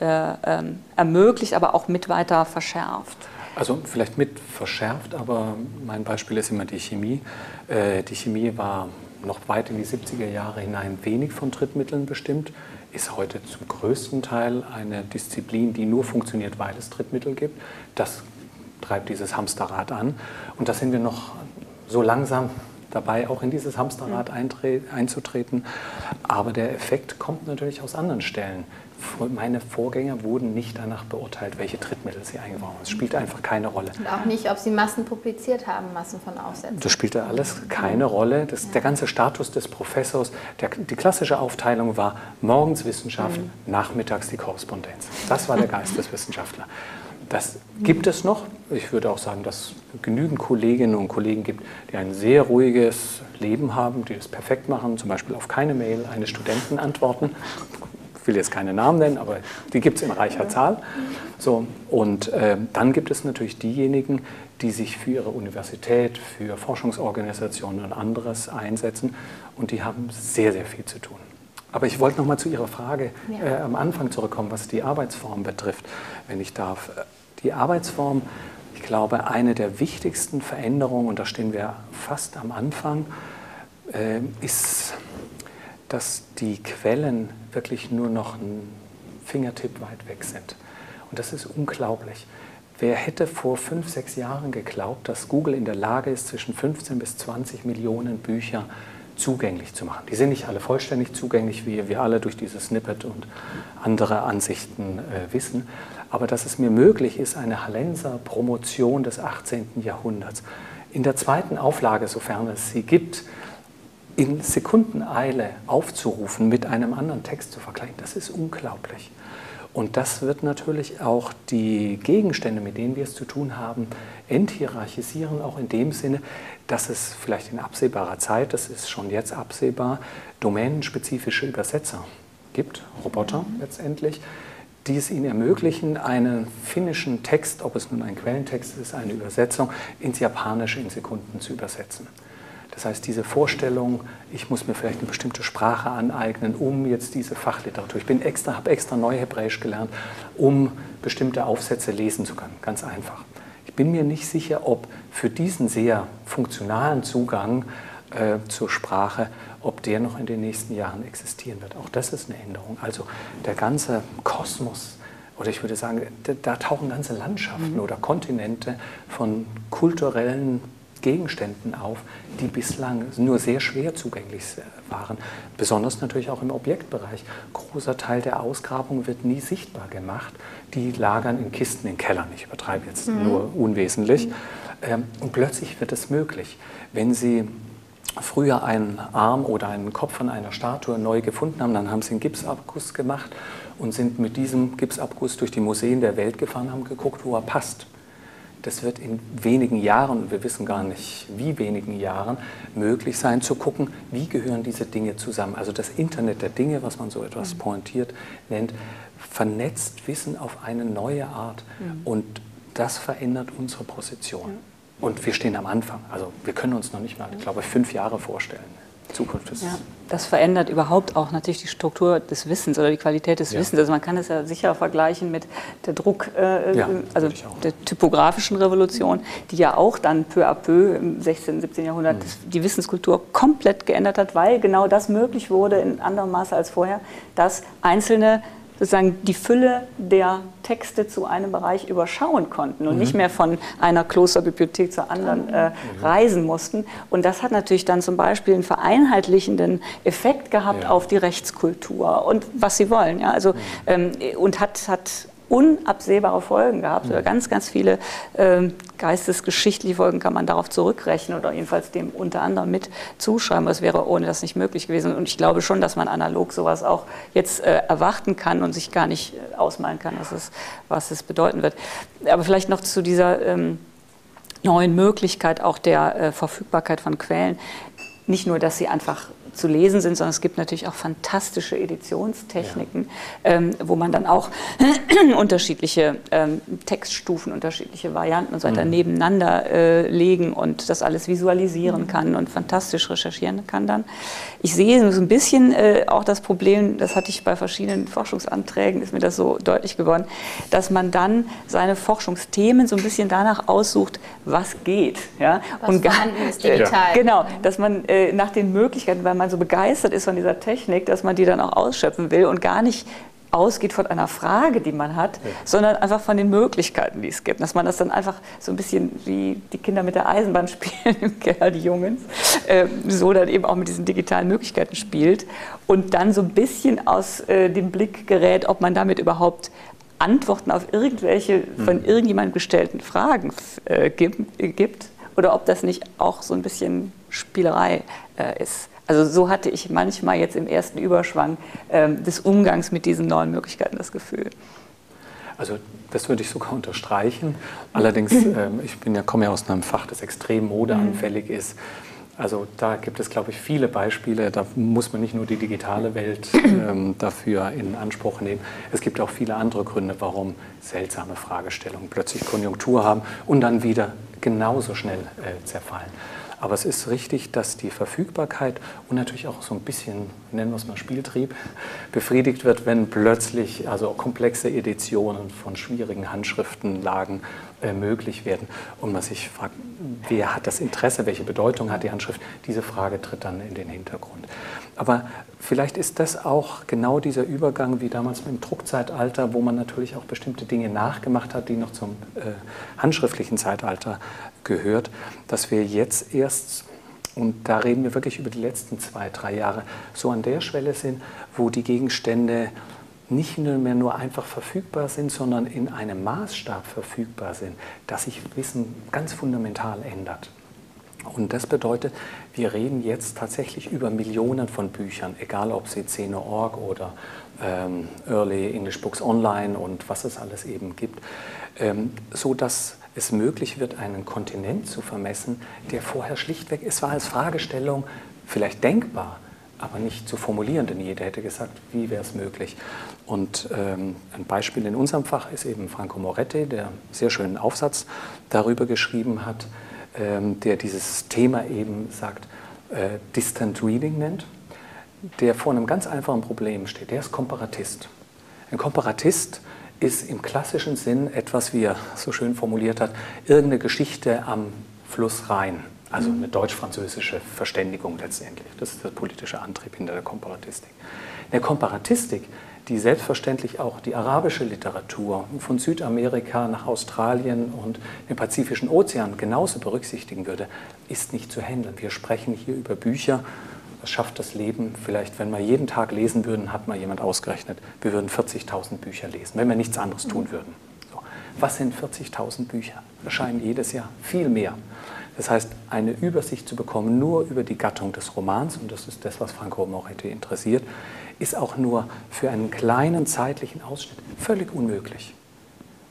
äh, ähm, ermöglicht, aber auch mit weiter verschärft. Also vielleicht mit verschärft, aber mein Beispiel ist immer die Chemie. Äh, die Chemie war noch weit in die 70er Jahre hinein wenig von Drittmitteln bestimmt, ist heute zum größten Teil eine Disziplin, die nur funktioniert, weil es Drittmittel gibt. Das treibt dieses Hamsterrad an. Und da sind wir noch so langsam dabei, auch in dieses Hamsterrad mhm. einzutreten. Aber der Effekt kommt natürlich aus anderen Stellen. Meine Vorgänger wurden nicht danach beurteilt, welche Trittmittel sie eingebaut haben. Es spielt einfach keine Rolle. Und auch nicht, ob sie Massen publiziert haben, Massen von Aufsätzen. Das spielte alles keine Rolle. Das, ja. Der ganze Status des Professors, der, die klassische Aufteilung war morgens Wissenschaft, mhm. nachmittags die Korrespondenz. Das war der Geist des Wissenschaftlers. Das gibt es noch. Ich würde auch sagen, dass es genügend Kolleginnen und Kollegen gibt, die ein sehr ruhiges Leben haben, die es perfekt machen, zum Beispiel auf keine Mail eines Studenten antworten. Ich will jetzt keine Namen nennen, aber die gibt es in reicher Zahl. So, und äh, dann gibt es natürlich diejenigen, die sich für ihre Universität, für Forschungsorganisationen und anderes einsetzen und die haben sehr, sehr viel zu tun. Aber ich wollte noch mal zu Ihrer Frage äh, am Anfang zurückkommen, was die Arbeitsform betrifft, wenn ich darf. Die Arbeitsform, ich glaube, eine der wichtigsten Veränderungen, und da stehen wir fast am Anfang, äh, ist, dass die Quellen wirklich nur noch ein Fingertipp weit weg sind. Und das ist unglaublich. Wer hätte vor fünf, sechs Jahren geglaubt, dass Google in der Lage ist, zwischen 15 bis 20 Millionen Bücher zugänglich zu machen? Die sind nicht alle vollständig zugänglich, wie wir alle durch dieses Snippet und andere Ansichten äh, wissen aber dass es mir möglich ist, eine Hallenser Promotion des 18. Jahrhunderts in der zweiten Auflage, sofern es sie gibt, in Sekundeneile aufzurufen, mit einem anderen Text zu vergleichen, das ist unglaublich. Und das wird natürlich auch die Gegenstände, mit denen wir es zu tun haben, enthierarchisieren, auch in dem Sinne, dass es vielleicht in absehbarer Zeit, das ist schon jetzt absehbar, domänenspezifische Übersetzer gibt, Roboter letztendlich, die es ihnen ermöglichen, einen finnischen Text, ob es nun ein Quellentext ist, eine Übersetzung, ins Japanische in Sekunden zu übersetzen. Das heißt, diese Vorstellung, ich muss mir vielleicht eine bestimmte Sprache aneignen, um jetzt diese Fachliteratur, ich extra, habe extra Neuhebräisch gelernt, um bestimmte Aufsätze lesen zu können. Ganz einfach. Ich bin mir nicht sicher, ob für diesen sehr funktionalen Zugang äh, zur Sprache ob der noch in den nächsten Jahren existieren wird. Auch das ist eine Änderung. Also der ganze Kosmos, oder ich würde sagen, da, da tauchen ganze Landschaften mhm. oder Kontinente von kulturellen Gegenständen auf, die bislang nur sehr schwer zugänglich waren. Besonders natürlich auch im Objektbereich. Großer Teil der Ausgrabung wird nie sichtbar gemacht. Die lagern in Kisten in Kellern. Ich übertreibe jetzt mhm. nur unwesentlich. Mhm. Ähm, und plötzlich wird es möglich. Wenn Sie früher einen Arm oder einen Kopf von einer Statue neu gefunden haben, dann haben sie einen Gipsabguss gemacht und sind mit diesem Gipsabguss durch die Museen der Welt gefahren, haben geguckt, wo er passt. Das wird in wenigen Jahren, wir wissen gar nicht wie wenigen Jahren, möglich sein zu gucken, wie gehören diese Dinge zusammen. Also das Internet der Dinge, was man so etwas mhm. pointiert nennt, vernetzt Wissen auf eine neue Art. Mhm. Und das verändert unsere Position. Und wir stehen am Anfang. Also wir können uns noch nicht mal, glaube ich, fünf Jahre vorstellen. Die Zukunft ist ja. das verändert überhaupt auch natürlich die Struktur des Wissens oder die Qualität des ja. Wissens. Also man kann es ja sicher vergleichen mit der Druck, äh, ja, also der typografischen Revolution, die ja auch dann peu à peu im 16., 17. Jahrhundert mhm. die Wissenskultur komplett geändert hat, weil genau das möglich wurde in anderem Maße als vorher, dass einzelne sozusagen die Fülle der Texte zu einem Bereich überschauen konnten und mhm. nicht mehr von einer Klosterbibliothek zur anderen äh, mhm. reisen mussten. Und das hat natürlich dann zum Beispiel einen vereinheitlichenden Effekt gehabt ja. auf die Rechtskultur und was sie wollen. Ja? Also, mhm. ähm, und hat, hat unabsehbare Folgen gehabt. Mhm. Ganz, ganz viele äh, geistesgeschichtliche Folgen kann man darauf zurückrechnen oder jedenfalls dem unter anderem mit zuschreiben. Das wäre ohne das nicht möglich gewesen. Und ich glaube schon, dass man analog sowas auch jetzt äh, erwarten kann und sich gar nicht äh, ausmalen kann, was es, was es bedeuten wird. Aber vielleicht noch zu dieser ähm, neuen Möglichkeit auch der äh, Verfügbarkeit von Quellen. Nicht nur, dass sie einfach zu lesen sind, sondern es gibt natürlich auch fantastische Editionstechniken, ja. ähm, wo man dann auch unterschiedliche ähm, Textstufen, unterschiedliche Varianten und so weiter mhm. nebeneinander äh, legen und das alles visualisieren mhm. kann und fantastisch recherchieren kann dann. Ich sehe so ein bisschen äh, auch das Problem, das hatte ich bei verschiedenen Forschungsanträgen, ist mir das so deutlich geworden, dass man dann seine Forschungsthemen so ein bisschen danach aussucht, was geht. Ja? Was und vorhanden ist digital. Äh, genau, dass man äh, nach den Möglichkeiten, weil man man so begeistert ist von dieser Technik, dass man die dann auch ausschöpfen will und gar nicht ausgeht von einer Frage, die man hat, ja. sondern einfach von den Möglichkeiten, die es gibt. Dass man das dann einfach so ein bisschen wie die Kinder mit der Eisenbahn spielen im Keller, die Jungs, äh, so dann eben auch mit diesen digitalen Möglichkeiten spielt und dann so ein bisschen aus äh, dem Blick gerät, ob man damit überhaupt Antworten auf irgendwelche von hm. irgendjemandem gestellten Fragen äh, gibt, gibt, oder ob das nicht auch so ein bisschen Spielerei äh, ist. Also so hatte ich manchmal jetzt im ersten Überschwang ähm, des Umgangs mit diesen neuen Möglichkeiten das Gefühl. Also das würde ich sogar unterstreichen. Allerdings, ähm, ich bin ja, komme ja aus einem Fach, das extrem modeanfällig mhm. ist. Also da gibt es, glaube ich, viele Beispiele. Da muss man nicht nur die digitale Welt ähm, dafür in Anspruch nehmen. Es gibt auch viele andere Gründe, warum seltsame Fragestellungen plötzlich Konjunktur haben und dann wieder genauso schnell äh, zerfallen. Aber es ist richtig, dass die Verfügbarkeit und natürlich auch so ein bisschen, nennen wir es mal Spieltrieb, befriedigt wird, wenn plötzlich also komplexe Editionen von schwierigen Handschriftenlagen äh, möglich werden und man sich fragt, wer hat das Interesse, welche Bedeutung hat die Handschrift, diese Frage tritt dann in den Hintergrund. Aber vielleicht ist das auch genau dieser Übergang wie damals im Druckzeitalter, wo man natürlich auch bestimmte Dinge nachgemacht hat, die noch zum äh, handschriftlichen Zeitalter gehört, dass wir jetzt erst, und da reden wir wirklich über die letzten zwei, drei Jahre, so an der Schwelle sind, wo die Gegenstände nicht nur mehr nur einfach verfügbar sind, sondern in einem Maßstab verfügbar sind, dass sich Wissen ganz fundamental ändert. Und das bedeutet, wir reden jetzt tatsächlich über Millionen von Büchern, egal ob sie Szene.org oder ähm, Early English Books Online und was es alles eben gibt, ähm, so dass es möglich wird, einen Kontinent zu vermessen, der vorher schlichtweg, es war als Fragestellung vielleicht denkbar, aber nicht zu formulieren, denn jeder hätte gesagt, wie wäre es möglich. Und ähm, ein Beispiel in unserem Fach ist eben Franco Moretti, der sehr schönen Aufsatz darüber geschrieben hat, der dieses Thema eben sagt, äh, Distant Reading nennt, der vor einem ganz einfachen Problem steht. Der ist Komparatist. Ein Komparatist ist im klassischen Sinn etwas, wie er so schön formuliert hat, irgendeine Geschichte am Fluss Rhein. Also eine deutsch-französische Verständigung letztendlich. Das ist der politische Antrieb hinter der Komparatistik. Der Komparatistik, die selbstverständlich auch die arabische Literatur von Südamerika nach Australien und den Pazifischen Ozean genauso berücksichtigen würde, ist nicht zu handeln. Wir sprechen hier über Bücher, was schafft das Leben? Vielleicht, wenn wir jeden Tag lesen würden, hat mal jemand ausgerechnet, wir würden 40.000 Bücher lesen, wenn wir nichts anderes tun mhm. würden. So. Was sind 40.000 Bücher? Erscheinen jedes Jahr viel mehr. Das heißt, eine Übersicht zu bekommen nur über die Gattung des Romans, und das ist das, was Franco Moretti interessiert, ist auch nur für einen kleinen zeitlichen Ausschnitt völlig unmöglich.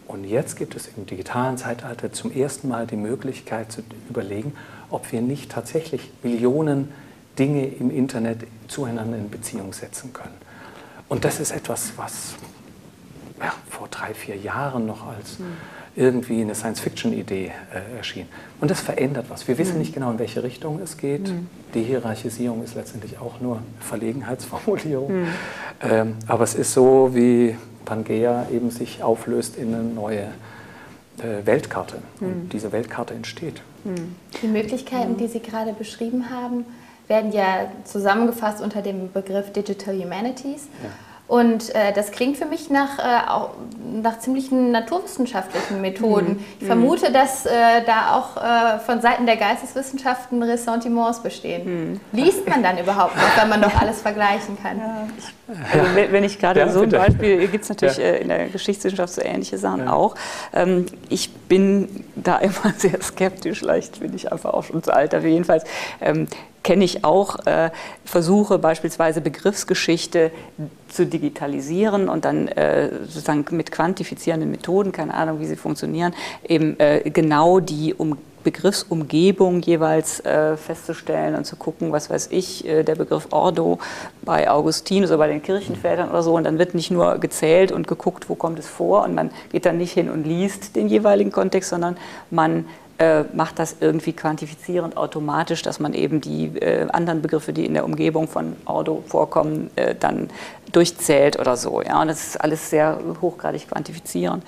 Und jetzt gibt es im digitalen Zeitalter zum ersten Mal die Möglichkeit zu überlegen, ob wir nicht tatsächlich Millionen Dinge im Internet zueinander in Beziehung setzen können. Und das ist etwas, was ja, vor drei, vier Jahren noch als hm irgendwie eine Science-Fiction-Idee äh, erschien. Und das verändert was. Wir wissen mhm. nicht genau, in welche Richtung es geht. Mhm. Die Hierarchisierung ist letztendlich auch nur Verlegenheitsformulierung. Mhm. Ähm, aber es ist so, wie Pangea eben sich auflöst in eine neue äh, Weltkarte. Und mhm. diese Weltkarte entsteht. Mhm. Die Möglichkeiten, die Sie gerade beschrieben haben, werden ja zusammengefasst unter dem Begriff Digital Humanities. Ja. Und äh, das klingt für mich nach, äh, auch, nach ziemlichen naturwissenschaftlichen Methoden. Mhm. Ich vermute, dass äh, da auch äh, von Seiten der Geisteswissenschaften Ressentiments bestehen. Mhm. Liest man dann überhaupt noch, wenn man doch alles vergleichen kann? Ja. Also, wenn ich gerade ja, so ein Beispiel, gibt es natürlich ja. Äh, in der Geschichtswissenschaft so ähnliche Sachen auch. Ähm, ich bin da immer sehr skeptisch, vielleicht bin ich einfach auch schon zu alt, aber jedenfalls ähm, kenne ich auch äh, Versuche, beispielsweise Begriffsgeschichte zu digitalisieren und dann äh, sozusagen mit quantifizierenden Methoden, keine Ahnung, wie sie funktionieren, eben äh, genau die um Begriffsumgebung jeweils äh, festzustellen und zu gucken, was weiß ich, äh, der Begriff Ordo bei Augustinus oder bei den Kirchenvätern oder so. Und dann wird nicht nur gezählt und geguckt, wo kommt es vor. Und man geht dann nicht hin und liest den jeweiligen Kontext, sondern man äh, macht das irgendwie quantifizierend automatisch, dass man eben die äh, anderen Begriffe, die in der Umgebung von Ordo vorkommen, äh, dann durchzählt oder so. Ja? Und das ist alles sehr hochgradig quantifizierend.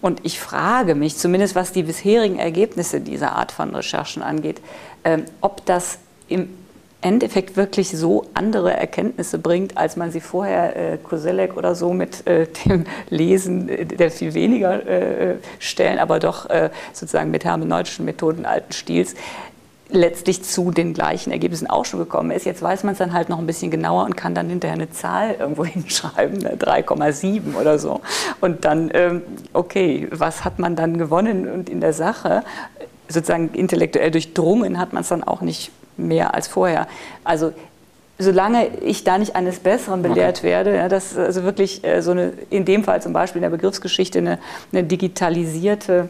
Und ich frage mich, zumindest was die bisherigen Ergebnisse dieser Art von Recherchen angeht, ähm, ob das im Endeffekt wirklich so andere Erkenntnisse bringt, als man sie vorher äh, Koselleck oder so mit äh, dem Lesen äh, der viel weniger äh, Stellen, aber doch äh, sozusagen mit hermeneutischen Methoden alten Stils letztlich zu den gleichen Ergebnissen auch schon gekommen ist. Jetzt weiß man es dann halt noch ein bisschen genauer und kann dann hinterher eine Zahl irgendwo hinschreiben, 3,7 ne, oder so. Und dann, ähm, okay, was hat man dann gewonnen? Und in der Sache, sozusagen intellektuell durchdrungen, hat man es dann auch nicht mehr als vorher. Also solange ich da nicht eines Besseren belehrt okay. werde, ja, dass also wirklich äh, so eine, in dem Fall zum Beispiel in der Begriffsgeschichte eine, eine digitalisierte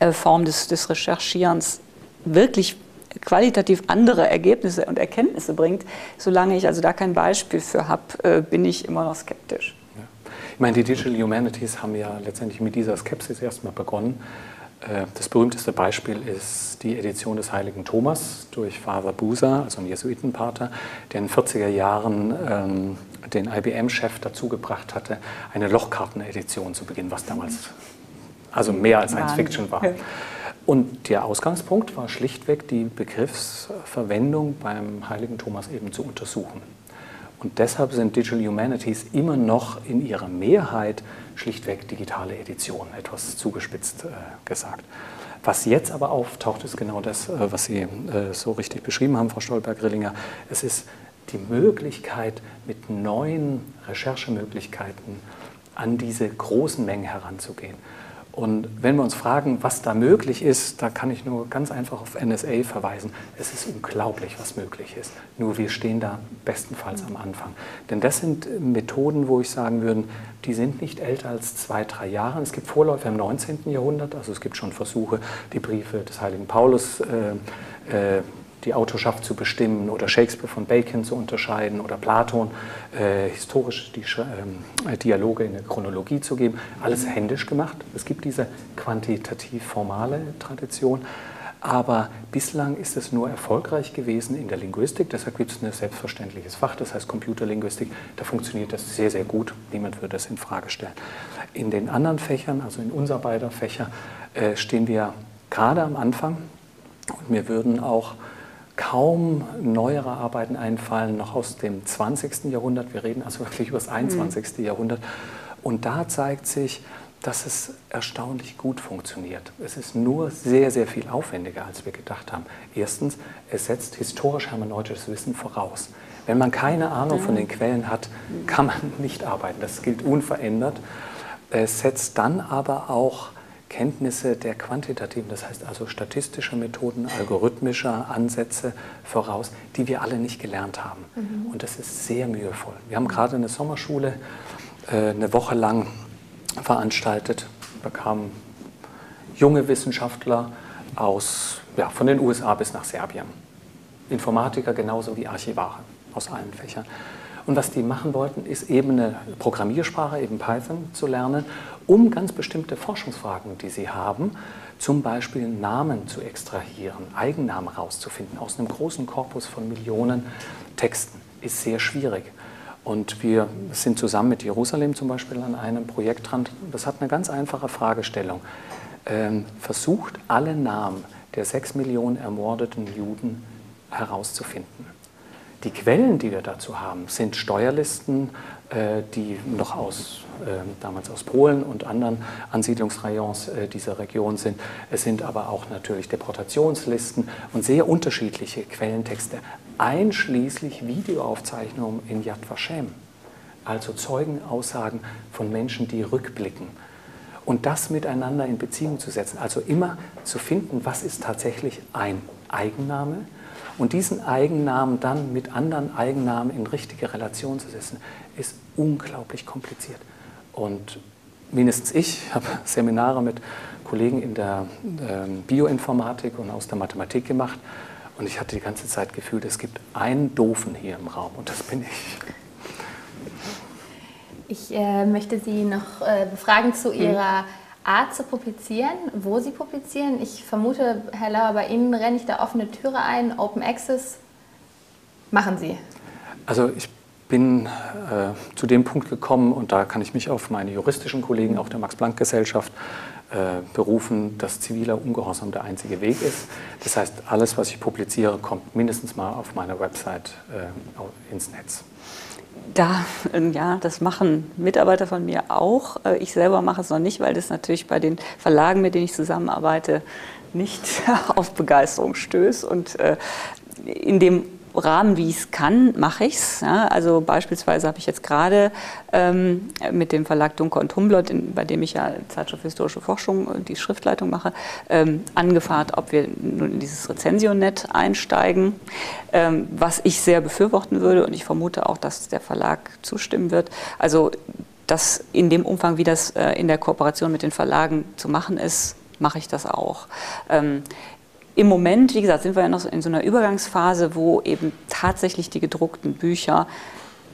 äh, Form des, des Recherchierens wirklich qualitativ andere Ergebnisse und Erkenntnisse bringt, solange ich also da kein Beispiel für habe, äh, bin ich immer noch skeptisch. Ja. Ich meine, die Digital Humanities haben ja letztendlich mit dieser Skepsis erstmal begonnen. Äh, das berühmteste Beispiel ist die Edition des heiligen Thomas durch Father Busa, also ein Jesuitenpater, der in den 40er Jahren ähm, den IBM-Chef dazu gebracht hatte, eine Lochkartenedition zu beginnen, was damals also mehr als Science Fiction war. Und der Ausgangspunkt war schlichtweg die Begriffsverwendung beim heiligen Thomas eben zu untersuchen. Und deshalb sind Digital Humanities immer noch in ihrer Mehrheit schlichtweg digitale Editionen, etwas zugespitzt äh, gesagt. Was jetzt aber auftaucht, ist genau das, äh, was Sie äh, so richtig beschrieben haben, Frau Stolberg-Grillinger. Es ist die Möglichkeit, mit neuen Recherchemöglichkeiten an diese großen Mengen heranzugehen. Und wenn wir uns fragen, was da möglich ist, da kann ich nur ganz einfach auf NSA verweisen. Es ist unglaublich, was möglich ist. Nur wir stehen da bestenfalls am Anfang. Denn das sind Methoden, wo ich sagen würde, die sind nicht älter als zwei, drei Jahre. Es gibt Vorläufer im 19. Jahrhundert, also es gibt schon Versuche, die Briefe des heiligen Paulus äh, äh, die Autorschaft zu bestimmen oder Shakespeare von Bacon zu unterscheiden oder Platon äh, historisch die äh, Dialoge in der Chronologie zu geben. Alles händisch gemacht. Es gibt diese quantitativ formale Tradition. Aber bislang ist es nur erfolgreich gewesen in der Linguistik. Deshalb gibt es ein selbstverständliches Fach, das heißt Computerlinguistik. Da funktioniert das sehr, sehr gut. Niemand würde das in Frage stellen. In den anderen Fächern, also in unser beider Fächer, äh, stehen wir gerade am Anfang. Und mir würden auch kaum neuere Arbeiten einfallen, noch aus dem 20. Jahrhundert. Wir reden also wirklich über das 21. Mhm. Jahrhundert. Und da zeigt sich, dass es erstaunlich gut funktioniert. Es ist nur sehr, sehr viel aufwendiger, als wir gedacht haben. Erstens, es setzt historisch-hermeneutisches Wissen voraus. Wenn man keine Ahnung von den Quellen hat, kann man nicht arbeiten. Das gilt unverändert. Es setzt dann aber auch Kenntnisse der quantitativen, das heißt also statistischer Methoden, algorithmischer Ansätze voraus, die wir alle nicht gelernt haben. Mhm. Und das ist sehr mühevoll. Wir haben gerade eine Sommerschule äh, eine Woche lang veranstaltet, bekamen junge Wissenschaftler aus, ja, von den USA bis nach Serbien. Informatiker genauso wie Archivare aus allen Fächern. Und was die machen wollten, ist eben eine Programmiersprache, eben Python zu lernen um ganz bestimmte Forschungsfragen, die Sie haben, zum Beispiel Namen zu extrahieren, Eigennamen rauszufinden aus einem großen Korpus von Millionen Texten, ist sehr schwierig. Und wir sind zusammen mit Jerusalem zum Beispiel an einem Projekt dran. Das hat eine ganz einfache Fragestellung. Ähm, versucht, alle Namen der sechs Millionen ermordeten Juden herauszufinden. Die Quellen, die wir dazu haben, sind Steuerlisten, äh, die noch aus, äh, damals aus Polen und anderen Ansiedlungsrayons äh, dieser Region sind. Es sind aber auch natürlich Deportationslisten und sehr unterschiedliche Quellentexte, einschließlich Videoaufzeichnungen in Yad Vashem, also Zeugenaussagen von Menschen, die rückblicken. Und das miteinander in Beziehung zu setzen, also immer zu finden, was ist tatsächlich ein Eigenname, und diesen Eigennamen dann mit anderen Eigennamen in richtige Relation zu setzen, ist unglaublich kompliziert. Und mindestens ich habe Seminare mit Kollegen in der ähm, Bioinformatik und aus der Mathematik gemacht. Und ich hatte die ganze Zeit gefühlt, es gibt einen Doofen hier im Raum und das bin ich. Ich äh, möchte Sie noch äh, befragen zu hm. Ihrer Art zu publizieren, wo Sie publizieren. Ich vermute, Herr Lauer, bei Ihnen renne ich da offene Türe ein, Open Access. Machen Sie. Also ich bin äh, zu dem Punkt gekommen und da kann ich mich auf meine juristischen Kollegen, auch der Max-Planck-Gesellschaft, äh, berufen, dass ziviler Ungehorsam der einzige Weg ist. Das heißt, alles, was ich publiziere, kommt mindestens mal auf meiner Website äh, ins Netz. Da, ja, das machen Mitarbeiter von mir auch. Äh, ich selber mache es noch nicht, weil das natürlich bei den Verlagen, mit denen ich zusammenarbeite, nicht auf Begeisterung stößt. Und äh, in dem Rahmen, wie ich es kann, mache ich es. Ja, also beispielsweise habe ich jetzt gerade ähm, mit dem Verlag Dunker und Humboldt, in, bei dem ich ja Zeitschrift Historische Forschung und die Schriftleitung mache, ähm, angefragt, ob wir nun in dieses Rezensionet einsteigen, ähm, was ich sehr befürworten würde und ich vermute auch, dass der Verlag zustimmen wird. Also das in dem Umfang, wie das äh, in der Kooperation mit den Verlagen zu machen ist, mache ich das auch. Im Moment, wie gesagt, sind wir ja noch in so einer Übergangsphase, wo eben tatsächlich die gedruckten Bücher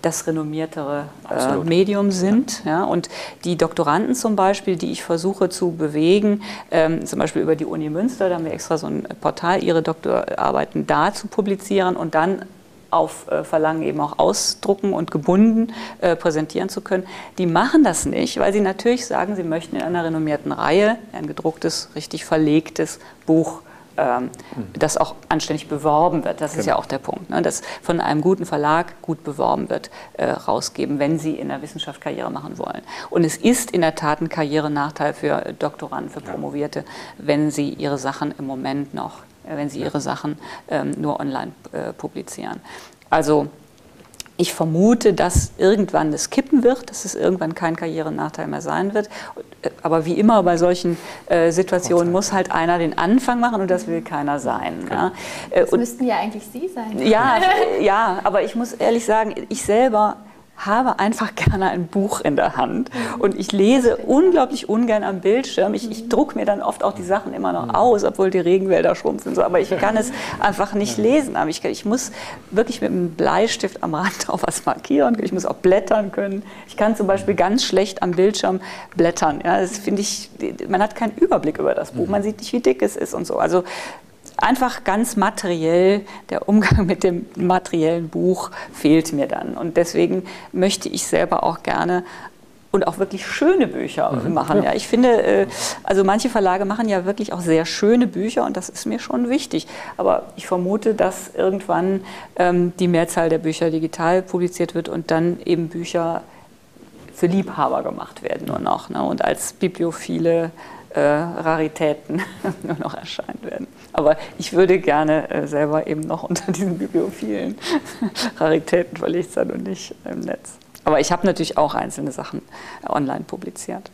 das renommiertere äh, Medium sind. Ja. ja. und die Doktoranden zum Beispiel, die ich versuche zu bewegen, ähm, zum Beispiel über die Uni Münster, da haben wir extra so ein Portal, ihre Doktorarbeiten da zu publizieren und dann auf äh, Verlangen eben auch ausdrucken und gebunden äh, präsentieren zu können. Die machen das nicht, weil sie natürlich sagen, sie möchten in einer renommierten Reihe ein gedrucktes, richtig verlegtes Buch ähm, das auch anständig beworben wird. Das genau. ist ja auch der Punkt, ne? dass von einem guten Verlag gut beworben wird, äh, rausgeben, wenn Sie in der Wissenschaft Karriere machen wollen. Und es ist in der Tat ein Karrierenachteil für Doktoranden, für Promovierte, wenn sie ihre Sachen im Moment noch, äh, wenn sie ihre Sachen ähm, nur online äh, publizieren. Also ich vermute, dass irgendwann das kippen wird, dass es irgendwann kein Karrierenachteil mehr sein wird. Aber wie immer bei solchen äh, Situationen muss halt einer den Anfang machen und das will keiner sein. Ja. Das und, müssten ja eigentlich Sie sein. Ja, ja, aber ich muss ehrlich sagen, ich selber habe einfach gerne ein Buch in der Hand mhm. und ich lese unglaublich ungern am Bildschirm. Ich, ich drucke mir dann oft auch die Sachen immer noch mhm. aus, obwohl die Regenwälder schrumpfen. So. Aber ich kann es einfach nicht lesen. Aber ich, ich muss wirklich mit einem Bleistift am Rand drauf was markieren. Ich muss auch blättern können. Ich kann zum Beispiel ganz schlecht am Bildschirm blättern. Ja, das finde ich, man hat keinen Überblick über das Buch. Mhm. Man sieht nicht, wie dick es ist und so. Also einfach ganz materiell, der Umgang mit dem materiellen Buch fehlt mir dann. Und deswegen möchte ich selber auch gerne und auch wirklich schöne Bücher mhm. machen. Ja. ich finde, äh, also manche Verlage machen ja wirklich auch sehr schöne Bücher und das ist mir schon wichtig. Aber ich vermute, dass irgendwann ähm, die Mehrzahl der Bücher digital publiziert wird und dann eben Bücher für Liebhaber gemacht werden nur noch ne, und als bibliophile äh, Raritäten nur noch erscheinen werden. Aber ich würde gerne äh, selber eben noch unter diesen bibliophilen Raritäten verlegt sein und nicht im Netz. Aber ich habe natürlich auch einzelne Sachen äh, online publiziert.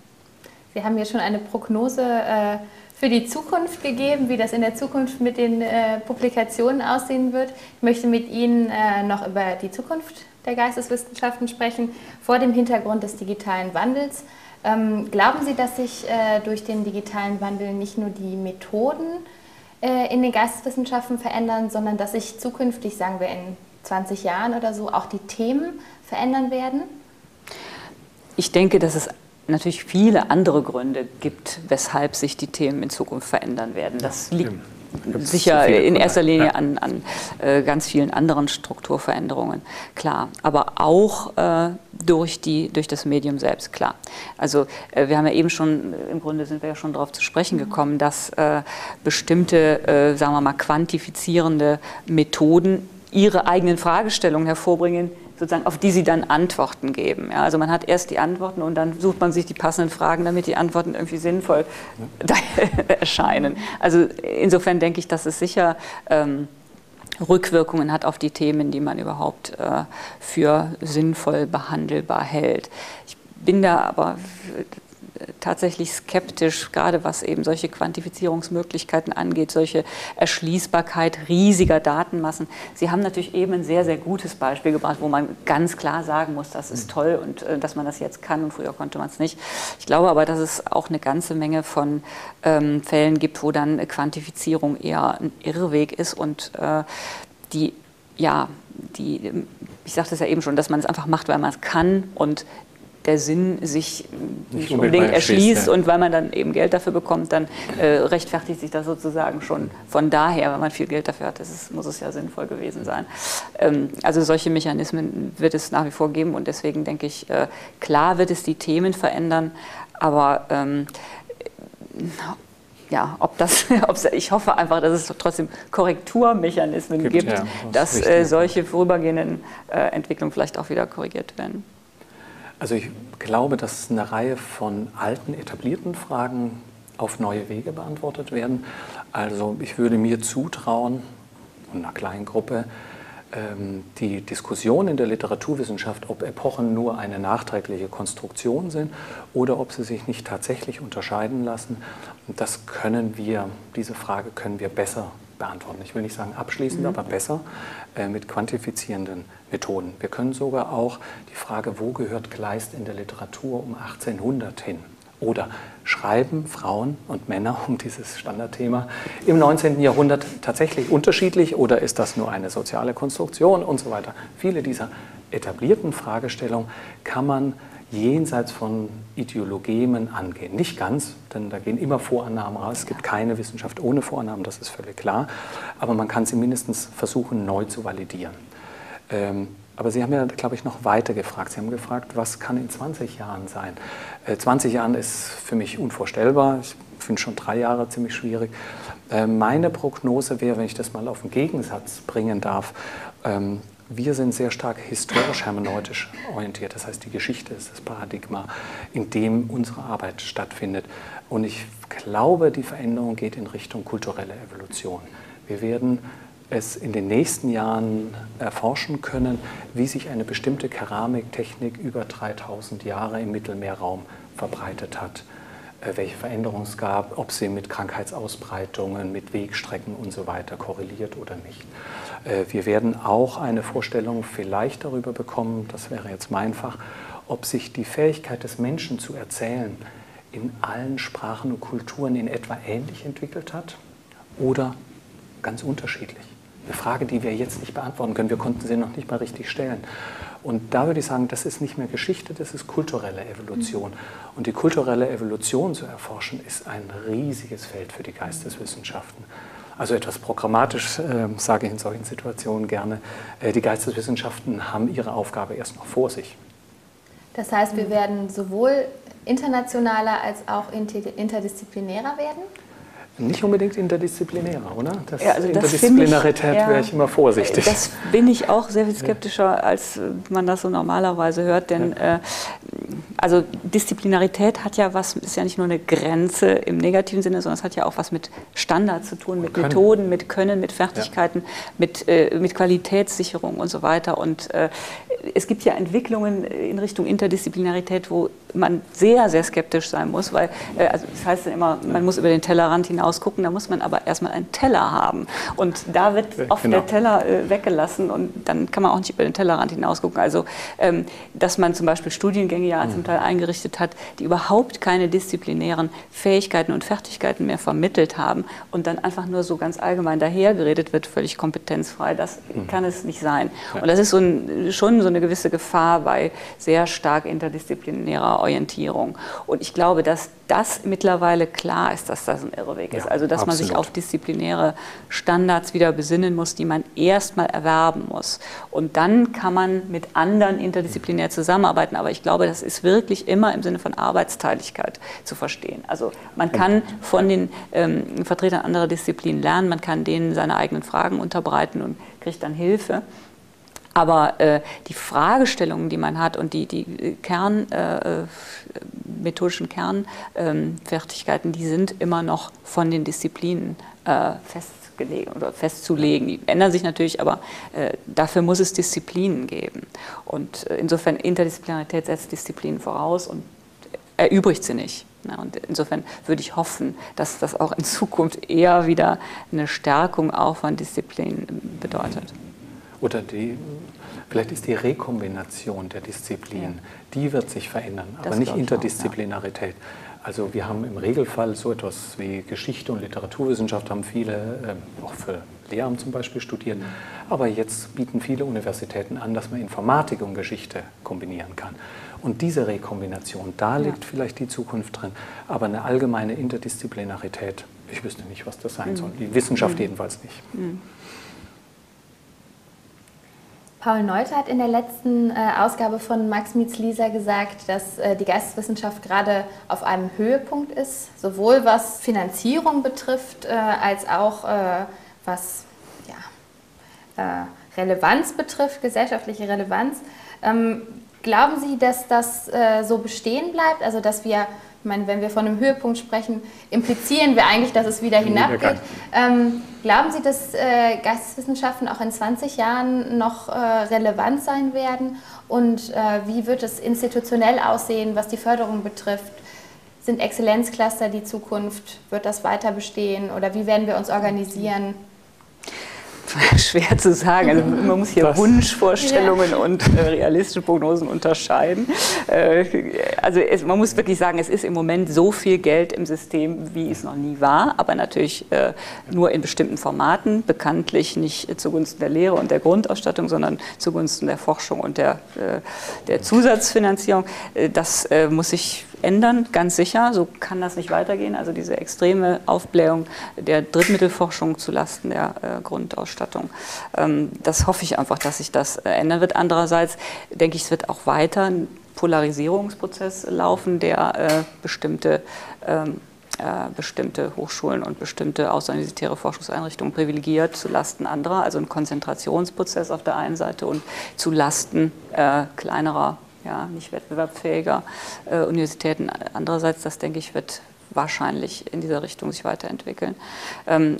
Sie haben ja schon eine Prognose äh, für die Zukunft gegeben, wie das in der Zukunft mit den äh, Publikationen aussehen wird. Ich möchte mit Ihnen äh, noch über die Zukunft der Geisteswissenschaften sprechen, vor dem Hintergrund des digitalen Wandels. Ähm, glauben Sie, dass sich äh, durch den digitalen Wandel nicht nur die Methoden äh, in den Geisteswissenschaften verändern, sondern dass sich zukünftig, sagen wir in 20 Jahren oder so, auch die Themen verändern werden? Ich denke, dass es natürlich viele andere Gründe gibt, weshalb sich die Themen in Zukunft verändern werden. Das liegt sicher in erster Linie ja. an, an äh, ganz vielen anderen Strukturveränderungen, klar. Aber auch äh, durch, die, durch das Medium selbst, klar. Also äh, wir haben ja eben schon, im Grunde sind wir ja schon darauf zu sprechen gekommen, dass äh, bestimmte, äh, sagen wir mal, quantifizierende Methoden ihre eigenen Fragestellungen hervorbringen, sozusagen, auf die sie dann Antworten geben. Ja, also man hat erst die Antworten und dann sucht man sich die passenden Fragen, damit die Antworten irgendwie sinnvoll erscheinen. Also insofern denke ich, dass es sicher ähm, Rückwirkungen hat auf die Themen, die man überhaupt äh, für sinnvoll behandelbar hält. Ich bin da aber tatsächlich skeptisch, gerade was eben solche Quantifizierungsmöglichkeiten angeht, solche Erschließbarkeit riesiger Datenmassen. Sie haben natürlich eben ein sehr, sehr gutes Beispiel gebracht, wo man ganz klar sagen muss, das ist toll und äh, dass man das jetzt kann und früher konnte man es nicht. Ich glaube aber, dass es auch eine ganze Menge von ähm, Fällen gibt, wo dann Quantifizierung eher ein Irrweg ist und äh, die ja, die, ich sagte es ja eben schon, dass man es einfach macht, weil man es kann und der Sinn sich nicht, unbedingt erschließt ja. und weil man dann eben Geld dafür bekommt, dann äh, rechtfertigt sich das sozusagen schon von daher, wenn man viel Geld dafür hat, es, muss es ja sinnvoll gewesen sein. Ähm, also solche Mechanismen wird es nach wie vor geben und deswegen denke ich, äh, klar wird es die Themen verändern, aber ähm, ja, ob das, ich hoffe einfach, dass es trotzdem Korrekturmechanismen gibt, gibt ja, dass äh, solche vorübergehenden äh, Entwicklungen vielleicht auch wieder korrigiert werden. Also ich glaube, dass eine Reihe von alten, etablierten Fragen auf neue Wege beantwortet werden. Also ich würde mir zutrauen, und einer kleinen Gruppe, ähm, die Diskussion in der Literaturwissenschaft, ob Epochen nur eine nachträgliche Konstruktion sind oder ob sie sich nicht tatsächlich unterscheiden lassen, das können wir, diese Frage können wir besser beantworten. Ich will nicht sagen abschließend, mhm. aber besser äh, mit quantifizierenden Methoden. Wir können sogar auch die Frage, wo gehört Kleist in der Literatur um 1800 hin? Oder schreiben Frauen und Männer, um dieses Standardthema, im 19. Jahrhundert tatsächlich unterschiedlich oder ist das nur eine soziale Konstruktion und so weiter? Viele dieser etablierten Fragestellungen kann man jenseits von Ideologien angehen. Nicht ganz, denn da gehen immer Vorannahmen raus. Es gibt keine Wissenschaft ohne Vorannahmen, das ist völlig klar. Aber man kann sie mindestens versuchen, neu zu validieren. Ähm, aber Sie haben ja, glaube ich, noch weiter gefragt. Sie haben gefragt, was kann in 20 Jahren sein? Äh, 20 Jahren ist für mich unvorstellbar. Ich finde schon drei Jahre ziemlich schwierig. Äh, meine Prognose wäre, wenn ich das mal auf den Gegensatz bringen darf, ähm, wir sind sehr stark historisch-hermeneutisch orientiert. Das heißt, die Geschichte ist das Paradigma, in dem unsere Arbeit stattfindet. Und ich glaube, die Veränderung geht in Richtung kulturelle Evolution. Wir werden es in den nächsten Jahren erforschen können, wie sich eine bestimmte Keramiktechnik über 3000 Jahre im Mittelmeerraum verbreitet hat, äh, welche Veränderungen es gab, ob sie mit Krankheitsausbreitungen, mit Wegstrecken und so weiter korreliert oder nicht. Äh, wir werden auch eine Vorstellung vielleicht darüber bekommen, das wäre jetzt mein Fach, ob sich die Fähigkeit des Menschen zu erzählen in allen Sprachen und Kulturen in etwa ähnlich entwickelt hat oder ganz unterschiedlich. Eine Frage, die wir jetzt nicht beantworten können. Wir konnten sie noch nicht mal richtig stellen. Und da würde ich sagen, das ist nicht mehr Geschichte, das ist kulturelle Evolution. Und die kulturelle Evolution zu erforschen, ist ein riesiges Feld für die Geisteswissenschaften. Also etwas programmatisch äh, sage ich in solchen Situationen gerne, äh, die Geisteswissenschaften haben ihre Aufgabe erst noch vor sich. Das heißt, wir werden sowohl internationaler als auch interdisziplinärer werden? Nicht unbedingt interdisziplinärer, oder? Das ja, also Interdisziplinarität ja, wäre ich immer vorsichtig. Das bin ich auch sehr viel skeptischer, als man das so normalerweise hört, denn ja. äh, also Disziplinarität hat ja was, ist ja nicht nur eine Grenze im negativen Sinne, sondern es hat ja auch was mit Standard zu tun, mit Methoden, mit Können, mit Fertigkeiten, ja. mit, äh, mit Qualitätssicherung und so weiter. Und äh, es gibt ja Entwicklungen in Richtung Interdisziplinarität, wo man sehr, sehr skeptisch sein muss, weil äh, also das heißt ja immer, man muss über den Tellerrand hinaus gucken, da muss man aber erstmal einen Teller haben. Und da wird oft genau. der Teller äh, weggelassen und dann kann man auch nicht über den Tellerrand hinaus gucken. Also, ähm, dass man zum Beispiel Studiengänge ja mhm. zum Teil eingerichtet hat, die überhaupt keine disziplinären Fähigkeiten und Fertigkeiten mehr vermittelt haben und dann einfach nur so ganz allgemein dahergeredet wird, völlig kompetenzfrei, das mhm. kann es nicht sein. Und das ist so ein, schon so eine gewisse Gefahr bei sehr stark interdisziplinärer Orientierung. Und ich glaube, dass das mittlerweile klar ist, dass das ein Irrweg ist. also dass absolut. man sich auf disziplinäre Standards wieder besinnen muss, die man erstmal erwerben muss. Und dann kann man mit anderen interdisziplinär zusammenarbeiten. Aber ich glaube, das ist wirklich immer im Sinne von Arbeitsteiligkeit zu verstehen. Also man kann von den ähm, Vertretern anderer Disziplinen lernen, man kann denen seine eigenen Fragen unterbreiten und kriegt dann Hilfe. Aber äh, die Fragestellungen, die man hat und die, die Kern, äh, methodischen Kernfertigkeiten, ähm, die sind immer noch von den Disziplinen äh, festgelegt oder festzulegen. Die ändern sich natürlich, aber äh, dafür muss es Disziplinen geben. Und äh, insofern Interdisziplinarität setzt Disziplinen voraus und erübrigt sie nicht. Ja, und insofern würde ich hoffen, dass das auch in Zukunft eher wieder eine Stärkung auch von Disziplinen bedeutet. Oder die, vielleicht ist die Rekombination der Disziplinen, ja. die wird sich verändern, das aber nicht Interdisziplinarität. Auch, ja. Also wir haben im Regelfall so etwas wie Geschichte und Literaturwissenschaft, haben viele äh, auch für Lehramt zum Beispiel studiert. Aber jetzt bieten viele Universitäten an, dass man Informatik und Geschichte kombinieren kann. Und diese Rekombination, da liegt ja. vielleicht die Zukunft drin. Aber eine allgemeine Interdisziplinarität, ich wüsste nicht, was das sein mhm. soll. Die Wissenschaft mhm. jedenfalls nicht. Paul Neuter hat in der letzten äh, Ausgabe von Max Mietz Lisa gesagt, dass äh, die Geisteswissenschaft gerade auf einem Höhepunkt ist, sowohl was Finanzierung betrifft, äh, als auch äh, was ja, äh, Relevanz betrifft, gesellschaftliche Relevanz. Ähm, glauben Sie, dass das äh, so bestehen bleibt, also dass wir ich meine, wenn wir von einem Höhepunkt sprechen, implizieren wir eigentlich, dass es wieder hinabgeht. Ähm, glauben Sie, dass äh, Geisteswissenschaften auch in 20 Jahren noch äh, relevant sein werden? Und äh, wie wird es institutionell aussehen, was die Förderung betrifft? Sind Exzellenzcluster die Zukunft? Wird das weiter bestehen? Oder wie werden wir uns organisieren? schwer zu sagen. Also man muss hier das. Wunschvorstellungen ja. und äh, realistische Prognosen unterscheiden. Äh, also es, man muss wirklich sagen, es ist im Moment so viel Geld im System, wie es noch nie war, aber natürlich äh, nur in bestimmten Formaten, bekanntlich nicht zugunsten der Lehre und der Grundausstattung, sondern zugunsten der Forschung und der, äh, der Zusatzfinanzierung. Äh, das äh, muss sich ändern, ganz sicher. So kann das nicht weitergehen. Also diese extreme Aufblähung der Drittmittelforschung zulasten der äh, Grundausstattung. Ähm, das hoffe ich einfach, dass sich das äh, ändern wird. Andererseits denke ich, es wird auch weiter ein Polarisierungsprozess laufen, der äh, bestimmte ähm, äh, bestimmte Hochschulen und bestimmte außeruniversitäre Forschungseinrichtungen privilegiert zu Lasten anderer, also ein Konzentrationsprozess auf der einen Seite und zu Lasten äh, kleinerer ja, nicht wettbewerbsfähiger äh, Universitäten. Andererseits, das denke ich, wird wahrscheinlich in dieser Richtung sich weiterentwickeln. Ähm,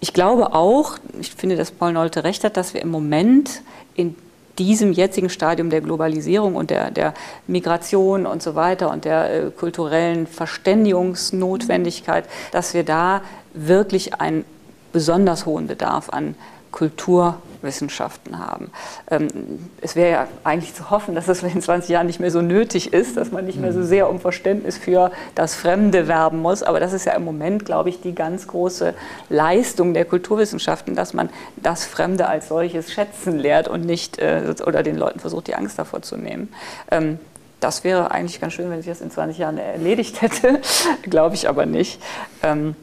ich glaube auch, ich finde, dass Paul Nolte recht hat, dass wir im Moment in diesem jetzigen Stadium der Globalisierung und der, der Migration und so weiter und der äh, kulturellen Verständigungsnotwendigkeit, dass wir da wirklich einen besonders hohen Bedarf an Kulturwissenschaften haben. Ähm, es wäre ja eigentlich zu hoffen, dass das in 20 Jahren nicht mehr so nötig ist, dass man nicht mehr so sehr um Verständnis für das Fremde werben muss. Aber das ist ja im Moment, glaube ich, die ganz große Leistung der Kulturwissenschaften, dass man das Fremde als solches schätzen lehrt und nicht äh, oder den Leuten versucht, die Angst davor zu nehmen. Ähm, das wäre eigentlich ganz schön, wenn sich das in 20 Jahren erledigt hätte, glaube ich aber nicht. Ähm,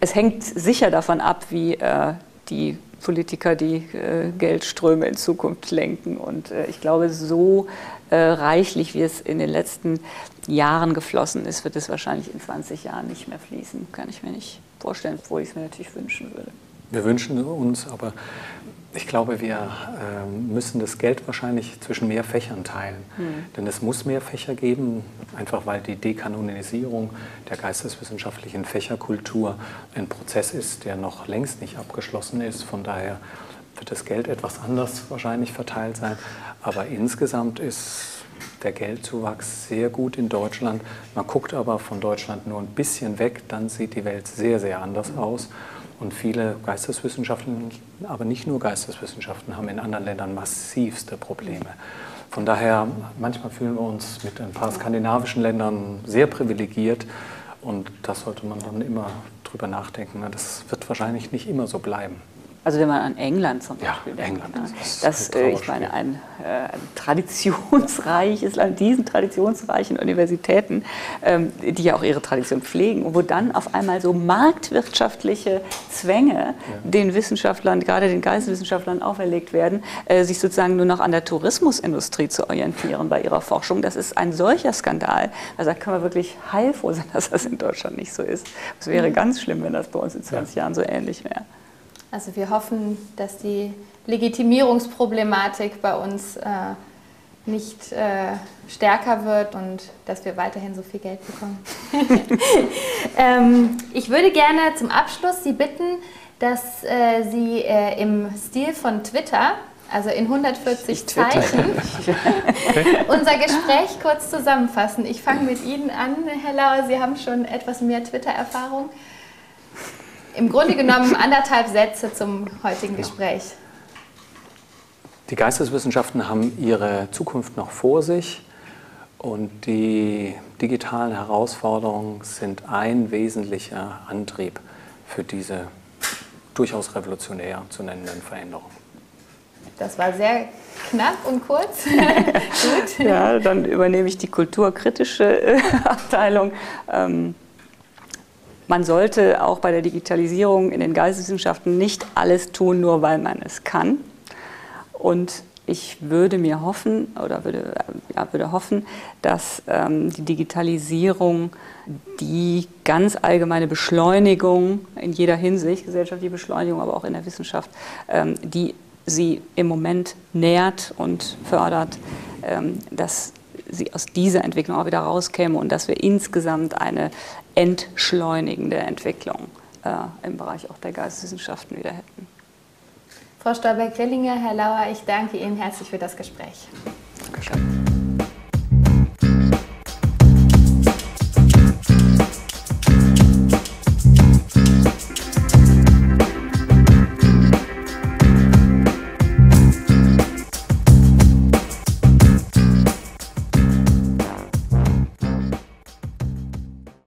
es hängt sicher davon ab, wie äh, die Politiker die äh, Geldströme in Zukunft lenken. Und äh, ich glaube, so äh, reichlich, wie es in den letzten Jahren geflossen ist, wird es wahrscheinlich in 20 Jahren nicht mehr fließen. Kann ich mir nicht vorstellen, obwohl ich es mir natürlich wünschen würde. Wir wünschen uns, aber ich glaube, wir äh, müssen das Geld wahrscheinlich zwischen mehr Fächern teilen. Mhm. Denn es muss mehr Fächer geben, einfach weil die Dekanonisierung der geisteswissenschaftlichen Fächerkultur ein Prozess ist, der noch längst nicht abgeschlossen ist. Von daher wird das Geld etwas anders wahrscheinlich verteilt sein. Aber insgesamt ist der Geldzuwachs sehr gut in Deutschland. Man guckt aber von Deutschland nur ein bisschen weg, dann sieht die Welt sehr, sehr anders aus. Und viele Geisteswissenschaften, aber nicht nur Geisteswissenschaften, haben in anderen Ländern massivste Probleme. Von daher, manchmal fühlen wir uns mit ein paar skandinavischen Ländern sehr privilegiert und da sollte man dann immer drüber nachdenken. Das wird wahrscheinlich nicht immer so bleiben. Also wenn man an England zum Beispiel ja, denkt. England, ja. das, das äh, ich meine, ein, äh, ein traditionsreiches Land, diesen traditionsreichen Universitäten, ähm, die ja auch ihre Tradition pflegen, wo dann auf einmal so marktwirtschaftliche Zwänge ja. den Wissenschaftlern, gerade den Geisteswissenschaftlern auferlegt werden, äh, sich sozusagen nur noch an der Tourismusindustrie zu orientieren bei ihrer Forschung. Das ist ein solcher Skandal. Also da können wir wirklich heilfroh sein, dass das in Deutschland nicht so ist. Es wäre mhm. ganz schlimm, wenn das bei uns in 20 ja. Jahren so ähnlich wäre. Also wir hoffen, dass die Legitimierungsproblematik bei uns äh, nicht äh, stärker wird und dass wir weiterhin so viel Geld bekommen. ähm, ich würde gerne zum Abschluss Sie bitten, dass äh, Sie äh, im Stil von Twitter, also in 140 Zeichen, unser Gespräch kurz zusammenfassen. Ich fange mit Ihnen an, Herr Lauer. Sie haben schon etwas mehr Twitter-Erfahrung im Grunde genommen anderthalb Sätze zum heutigen Gespräch. Die Geisteswissenschaften haben ihre Zukunft noch vor sich und die digitalen Herausforderungen sind ein wesentlicher Antrieb für diese durchaus revolutionär zu nennenden Veränderungen. Das war sehr knapp und kurz. Gut. Ja, dann übernehme ich die kulturkritische äh, Abteilung. Ähm, man sollte auch bei der Digitalisierung in den Geisteswissenschaften nicht alles tun, nur weil man es kann. Und ich würde mir hoffen oder würde, ja, würde hoffen, dass ähm, die Digitalisierung die ganz allgemeine Beschleunigung in jeder Hinsicht, gesellschaftliche Beschleunigung, aber auch in der Wissenschaft, ähm, die sie im Moment nährt und fördert, ähm, dass sie aus dieser Entwicklung auch wieder rauskäme und dass wir insgesamt eine entschleunigende Entwicklung äh, im Bereich auch der Geisteswissenschaften wieder hätten. Frau Stolberg-Grillinger, Herr Lauer, ich danke Ihnen herzlich für das Gespräch.